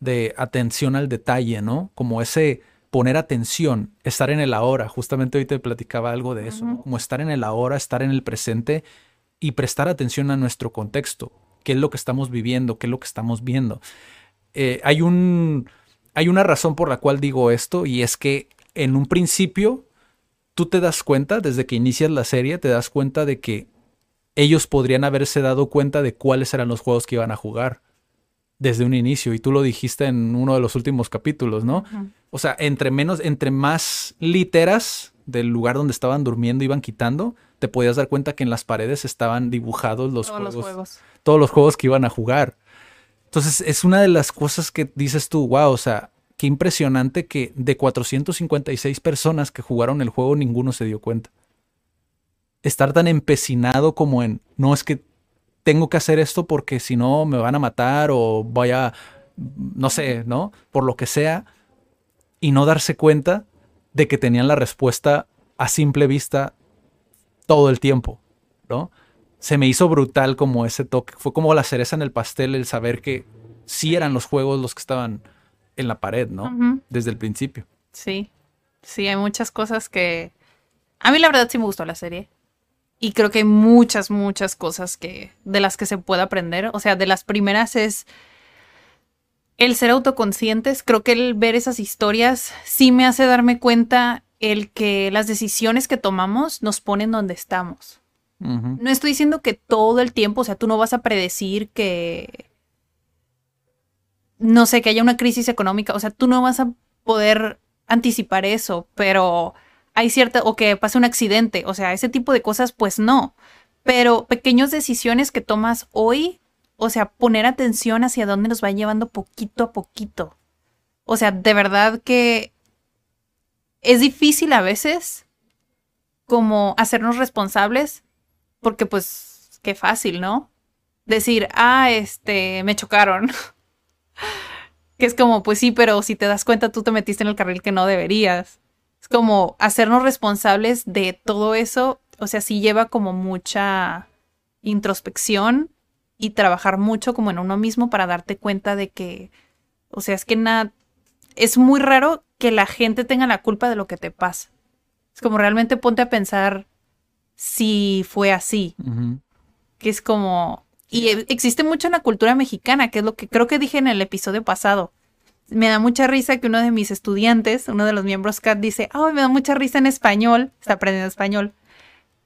Speaker 1: de atención al detalle, ¿no? Como ese poner atención, estar en el ahora. Justamente hoy te platicaba algo de eso, ¿no? Como estar en el ahora, estar en el presente y prestar atención a nuestro contexto, qué es lo que estamos viviendo, qué es lo que estamos viendo. Eh, hay un, hay una razón por la cual digo esto y es que en un principio tú te das cuenta, desde que inicias la serie, te das cuenta de que ellos podrían haberse dado cuenta de cuáles eran los juegos que iban a jugar desde un inicio y tú lo dijiste en uno de los últimos capítulos, ¿no? O sea, entre menos, entre más literas del lugar donde estaban durmiendo iban quitando, te podías dar cuenta que en las paredes estaban dibujados los
Speaker 2: todos
Speaker 1: juegos,
Speaker 2: los juegos.
Speaker 1: todos los juegos que iban a jugar. Entonces, es una de las cosas que dices tú, wow, o sea, qué impresionante que de 456 personas que jugaron el juego, ninguno se dio cuenta. Estar tan empecinado como en, no es que tengo que hacer esto porque si no me van a matar o voy a, no sé, ¿no? Por lo que sea, y no darse cuenta de que tenían la respuesta a simple vista todo el tiempo, ¿no? Se me hizo brutal como ese toque. Fue como la cereza en el pastel el saber que sí eran los juegos los que estaban en la pared, ¿no? Desde el principio.
Speaker 2: Sí, sí, hay muchas cosas que... A mí la verdad sí me gustó la serie. Y creo que hay muchas, muchas cosas que de las que se puede aprender. O sea, de las primeras es el ser autoconscientes. Creo que el ver esas historias sí me hace darme cuenta el que las decisiones que tomamos nos ponen donde estamos. No estoy diciendo que todo el tiempo, o sea, tú no vas a predecir que, no sé, que haya una crisis económica, o sea, tú no vas a poder anticipar eso, pero hay cierta, o que pase un accidente, o sea, ese tipo de cosas, pues no. Pero pequeñas decisiones que tomas hoy, o sea, poner atención hacia dónde nos va llevando poquito a poquito. O sea, de verdad que es difícil a veces como hacernos responsables porque pues qué fácil, ¿no? Decir, ah, este, me chocaron. que es como, pues sí, pero si te das cuenta tú te metiste en el carril que no deberías. Es como hacernos responsables de todo eso, o sea, sí lleva como mucha introspección y trabajar mucho como en uno mismo para darte cuenta de que, o sea, es que nada, es muy raro que la gente tenga la culpa de lo que te pasa. Es como realmente ponte a pensar si fue así, que es como... Y existe mucho en la cultura mexicana, que es lo que creo que dije en el episodio pasado. Me da mucha risa que uno de mis estudiantes, uno de los miembros CAT, dice, ay, me da mucha risa en español, está aprendiendo español,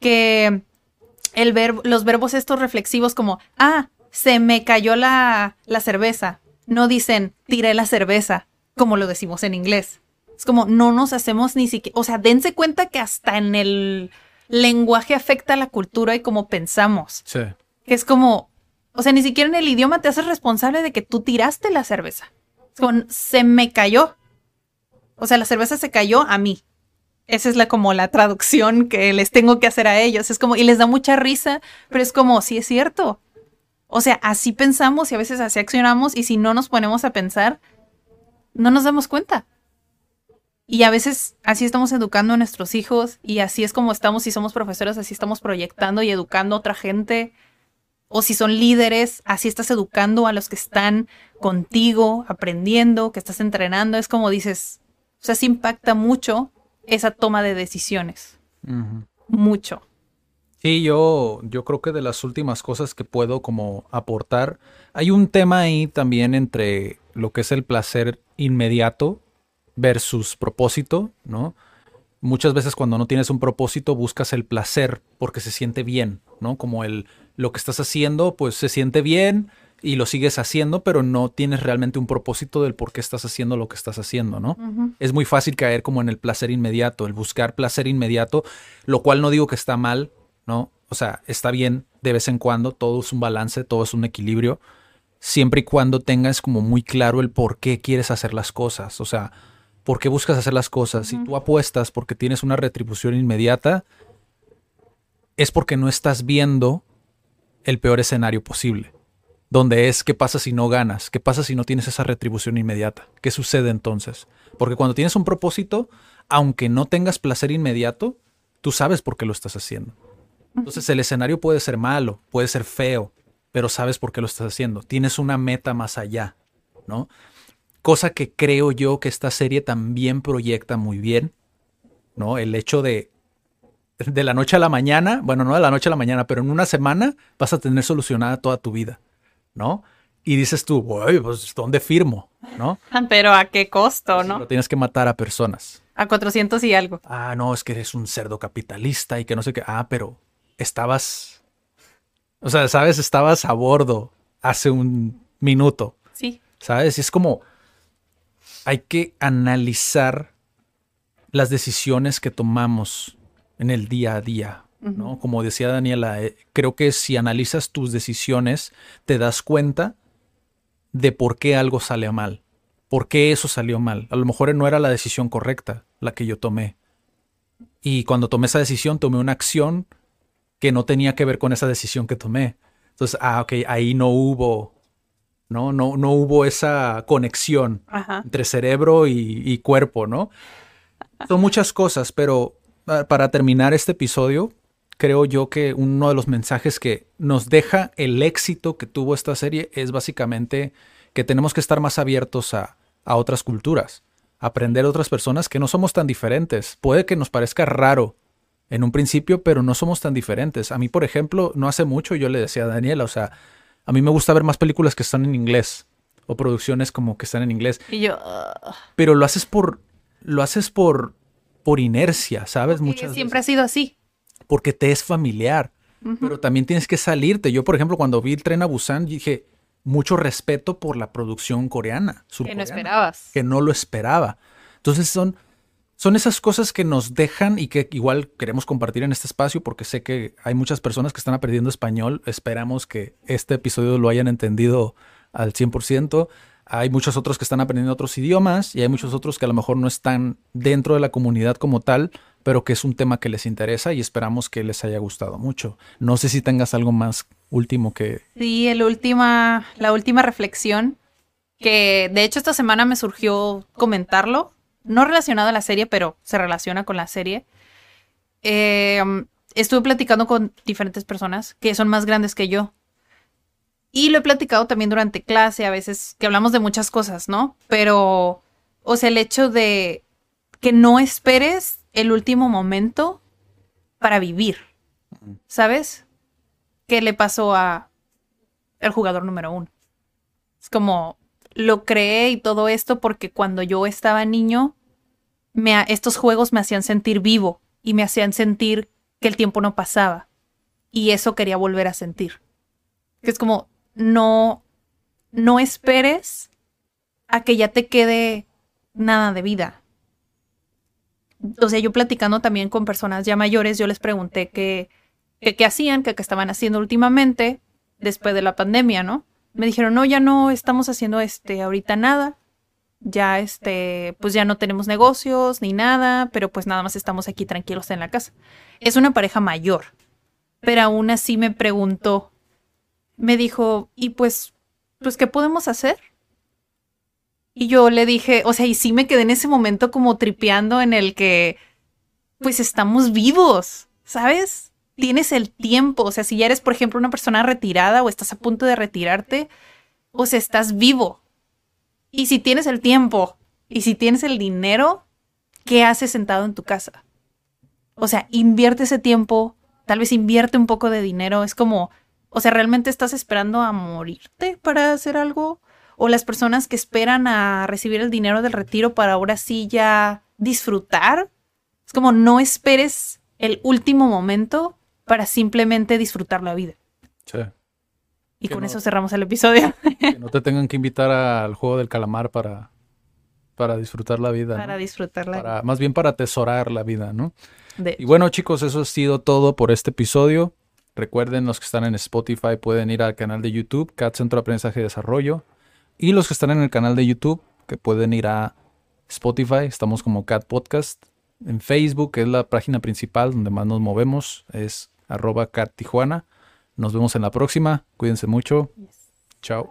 Speaker 2: que el verbo, los verbos estos reflexivos como, ah, se me cayó la, la cerveza, no dicen, tiré la cerveza, como lo decimos en inglés. Es como no nos hacemos ni siquiera, o sea, dense cuenta que hasta en el lenguaje afecta a la cultura y cómo pensamos.
Speaker 1: Sí.
Speaker 2: Que es como, o sea, ni siquiera en el idioma te haces responsable de que tú tiraste la cerveza. Como, se me cayó. O sea, la cerveza se cayó a mí. Esa es la como la traducción que les tengo que hacer a ellos. Es como, y les da mucha risa, pero es como, sí es cierto. O sea, así pensamos y a veces así accionamos y si no nos ponemos a pensar, no nos damos cuenta. Y a veces así estamos educando a nuestros hijos y así es como estamos, si somos profesores, así estamos proyectando y educando a otra gente. O si son líderes, así estás educando a los que están contigo, aprendiendo, que estás entrenando. Es como dices, o sea, sí impacta mucho esa toma de decisiones. Mucho.
Speaker 1: Sí, yo, yo creo que de las últimas cosas que puedo como aportar, hay un tema ahí también entre lo que es el placer inmediato versus propósito, ¿no? Muchas veces cuando no tienes un propósito buscas el placer porque se siente bien, ¿no? Como el lo que estás haciendo, pues se siente bien y lo sigues haciendo, pero no tienes realmente un propósito del por qué estás haciendo lo que estás haciendo, ¿no? Es muy fácil caer como en el placer inmediato, el buscar placer inmediato, lo cual no digo que está mal, ¿no? O sea, está bien de vez en cuando, todo es un balance, todo es un equilibrio, siempre y cuando tengas como muy claro el por qué quieres hacer las cosas, o sea, por qué buscas hacer las cosas. Si tú apuestas porque tienes una retribución inmediata, es porque no estás viendo el peor escenario posible, donde es qué pasa si no ganas, qué pasa si no tienes esa retribución inmediata, qué sucede entonces. Porque cuando tienes un propósito, aunque no tengas placer inmediato, tú sabes por qué lo estás haciendo. Entonces el escenario puede ser malo, puede ser feo, pero sabes por qué lo estás haciendo. Tienes una meta más allá, ¿no? Cosa que creo yo que esta serie también proyecta muy bien, ¿no? El hecho de de la noche a la mañana, bueno, no de la noche a la mañana, pero en una semana vas a tener solucionada toda tu vida, ¿no? Y dices tú, pues ¿dónde firmo? ¿No?
Speaker 2: Pero a qué costo, ¿no?
Speaker 1: Pero tienes que matar a personas.
Speaker 2: A 400 y algo.
Speaker 1: Ah, no, es que eres un cerdo capitalista y que no sé qué. Ah, pero estabas, o sea, sabes, estabas a bordo hace un minuto.
Speaker 2: Sí.
Speaker 1: ¿Sabes? Y es como, hay que analizar las decisiones que tomamos en el día a día, ¿no? Como decía Daniela, eh, creo que si analizas tus decisiones, te das cuenta de por qué algo sale mal, por qué eso salió mal. A lo mejor no era la decisión correcta la que yo tomé. Y cuando tomé esa decisión, tomé una acción que no tenía que ver con esa decisión que tomé. Entonces, ah, ok, ahí no hubo, ¿no? No, no hubo esa conexión entre cerebro y, y cuerpo, ¿no? Son muchas cosas, pero para terminar este episodio, creo yo que uno de los mensajes que nos deja el éxito que tuvo esta serie es básicamente que tenemos que estar más abiertos a, otras culturas, aprender de otras personas que no somos tan diferentes. Puede que nos parezca raro en un principio, pero no somos tan diferentes. A mí, por ejemplo, no hace mucho yo le decía a Daniela, o sea, a mí me gusta ver más películas que están en inglés o producciones como que están en inglés.
Speaker 2: Y yo...
Speaker 1: Pero lo haces por... Lo haces por por inercia, ¿sabes?
Speaker 2: Muchas siempre ha sido así.
Speaker 1: Porque te es familiar. Pero también tienes que salirte. Yo, por ejemplo, cuando vi el tren a Busan, dije, mucho respeto por la producción coreana.
Speaker 2: Que no esperabas.
Speaker 1: Que no lo esperaba. Entonces son, son esas cosas que nos dejan y que igual queremos compartir en este espacio porque sé que hay muchas personas que están aprendiendo español. Esperamos que este episodio lo hayan entendido al 100%. Hay muchos otros que están aprendiendo otros idiomas y hay muchos otros que a lo mejor no están dentro de la comunidad como tal, pero que es un tema que les interesa y esperamos que les haya gustado mucho. No sé si tengas algo más último que...
Speaker 2: Sí, el última, la última reflexión, que de hecho esta semana me surgió comentarlo, no relacionado a la serie, pero se relaciona con la serie. Eh, estuve platicando con diferentes personas que son más grandes que yo y lo he platicado también durante clase, a veces que hablamos de muchas cosas, ¿no? Pero, o sea, el hecho de que no esperes el último momento para vivir, ¿sabes? ¿Qué le pasó a el jugador número uno? Es como, lo creé y todo esto porque cuando yo estaba niño, me, estos juegos me hacían sentir vivo y me hacían sentir que el tiempo no pasaba. Y eso quería volver a sentir. Que es como, no, no esperes a que ya te quede nada de vida. O sea, yo platicando también con personas ya mayores, yo les pregunté qué, hacían, qué, qué estaban haciendo últimamente después de la pandemia, ¿no? Me dijeron, no, ya no estamos haciendo este ahorita nada. Ya este, pues ya no tenemos negocios ni nada, pero pues nada más estamos aquí tranquilos en la casa. Es una pareja mayor, pero aún así me preguntó, me dijo, y pues, pues, ¿qué podemos hacer? Y yo le dije, o sea, y sí me quedé en ese momento como tripeando en el que, pues estamos vivos, ¿sabes? Tienes el tiempo, o sea, si ya eres, por ejemplo, una persona retirada o estás a punto de retirarte, o sea, estás vivo. Y si tienes el tiempo y si tienes el dinero, ¿qué haces sentado en tu casa? O sea, invierte ese tiempo, tal vez invierte un poco de dinero, es como, o sea, ¿realmente estás esperando a morirte para hacer algo? o las personas que esperan a recibir el dinero del retiro para ahora sí ya disfrutar. Es como no esperes el último momento para simplemente disfrutar la vida.
Speaker 1: Sí.
Speaker 2: Y con eso cerramos el episodio.
Speaker 1: Que no te tengan que invitar al juego del calamar para, para disfrutar la vida.
Speaker 2: Para disfrutar la
Speaker 1: vida. Más bien para atesorar la vida, ¿no? y bueno, chicos, eso ha sido todo por este episodio. Recuerden, los que están en Spotify pueden ir al canal de YouTube, CAT Centro de Aprendizaje y Desarrollo. Y los que están en el canal de YouTube, que pueden ir a Spotify, estamos como Cat Podcast. En Facebook, que es la página principal donde más nos movemos, es arroba Cat Tijuana. Nos vemos en la próxima. Cuídense mucho. Chao.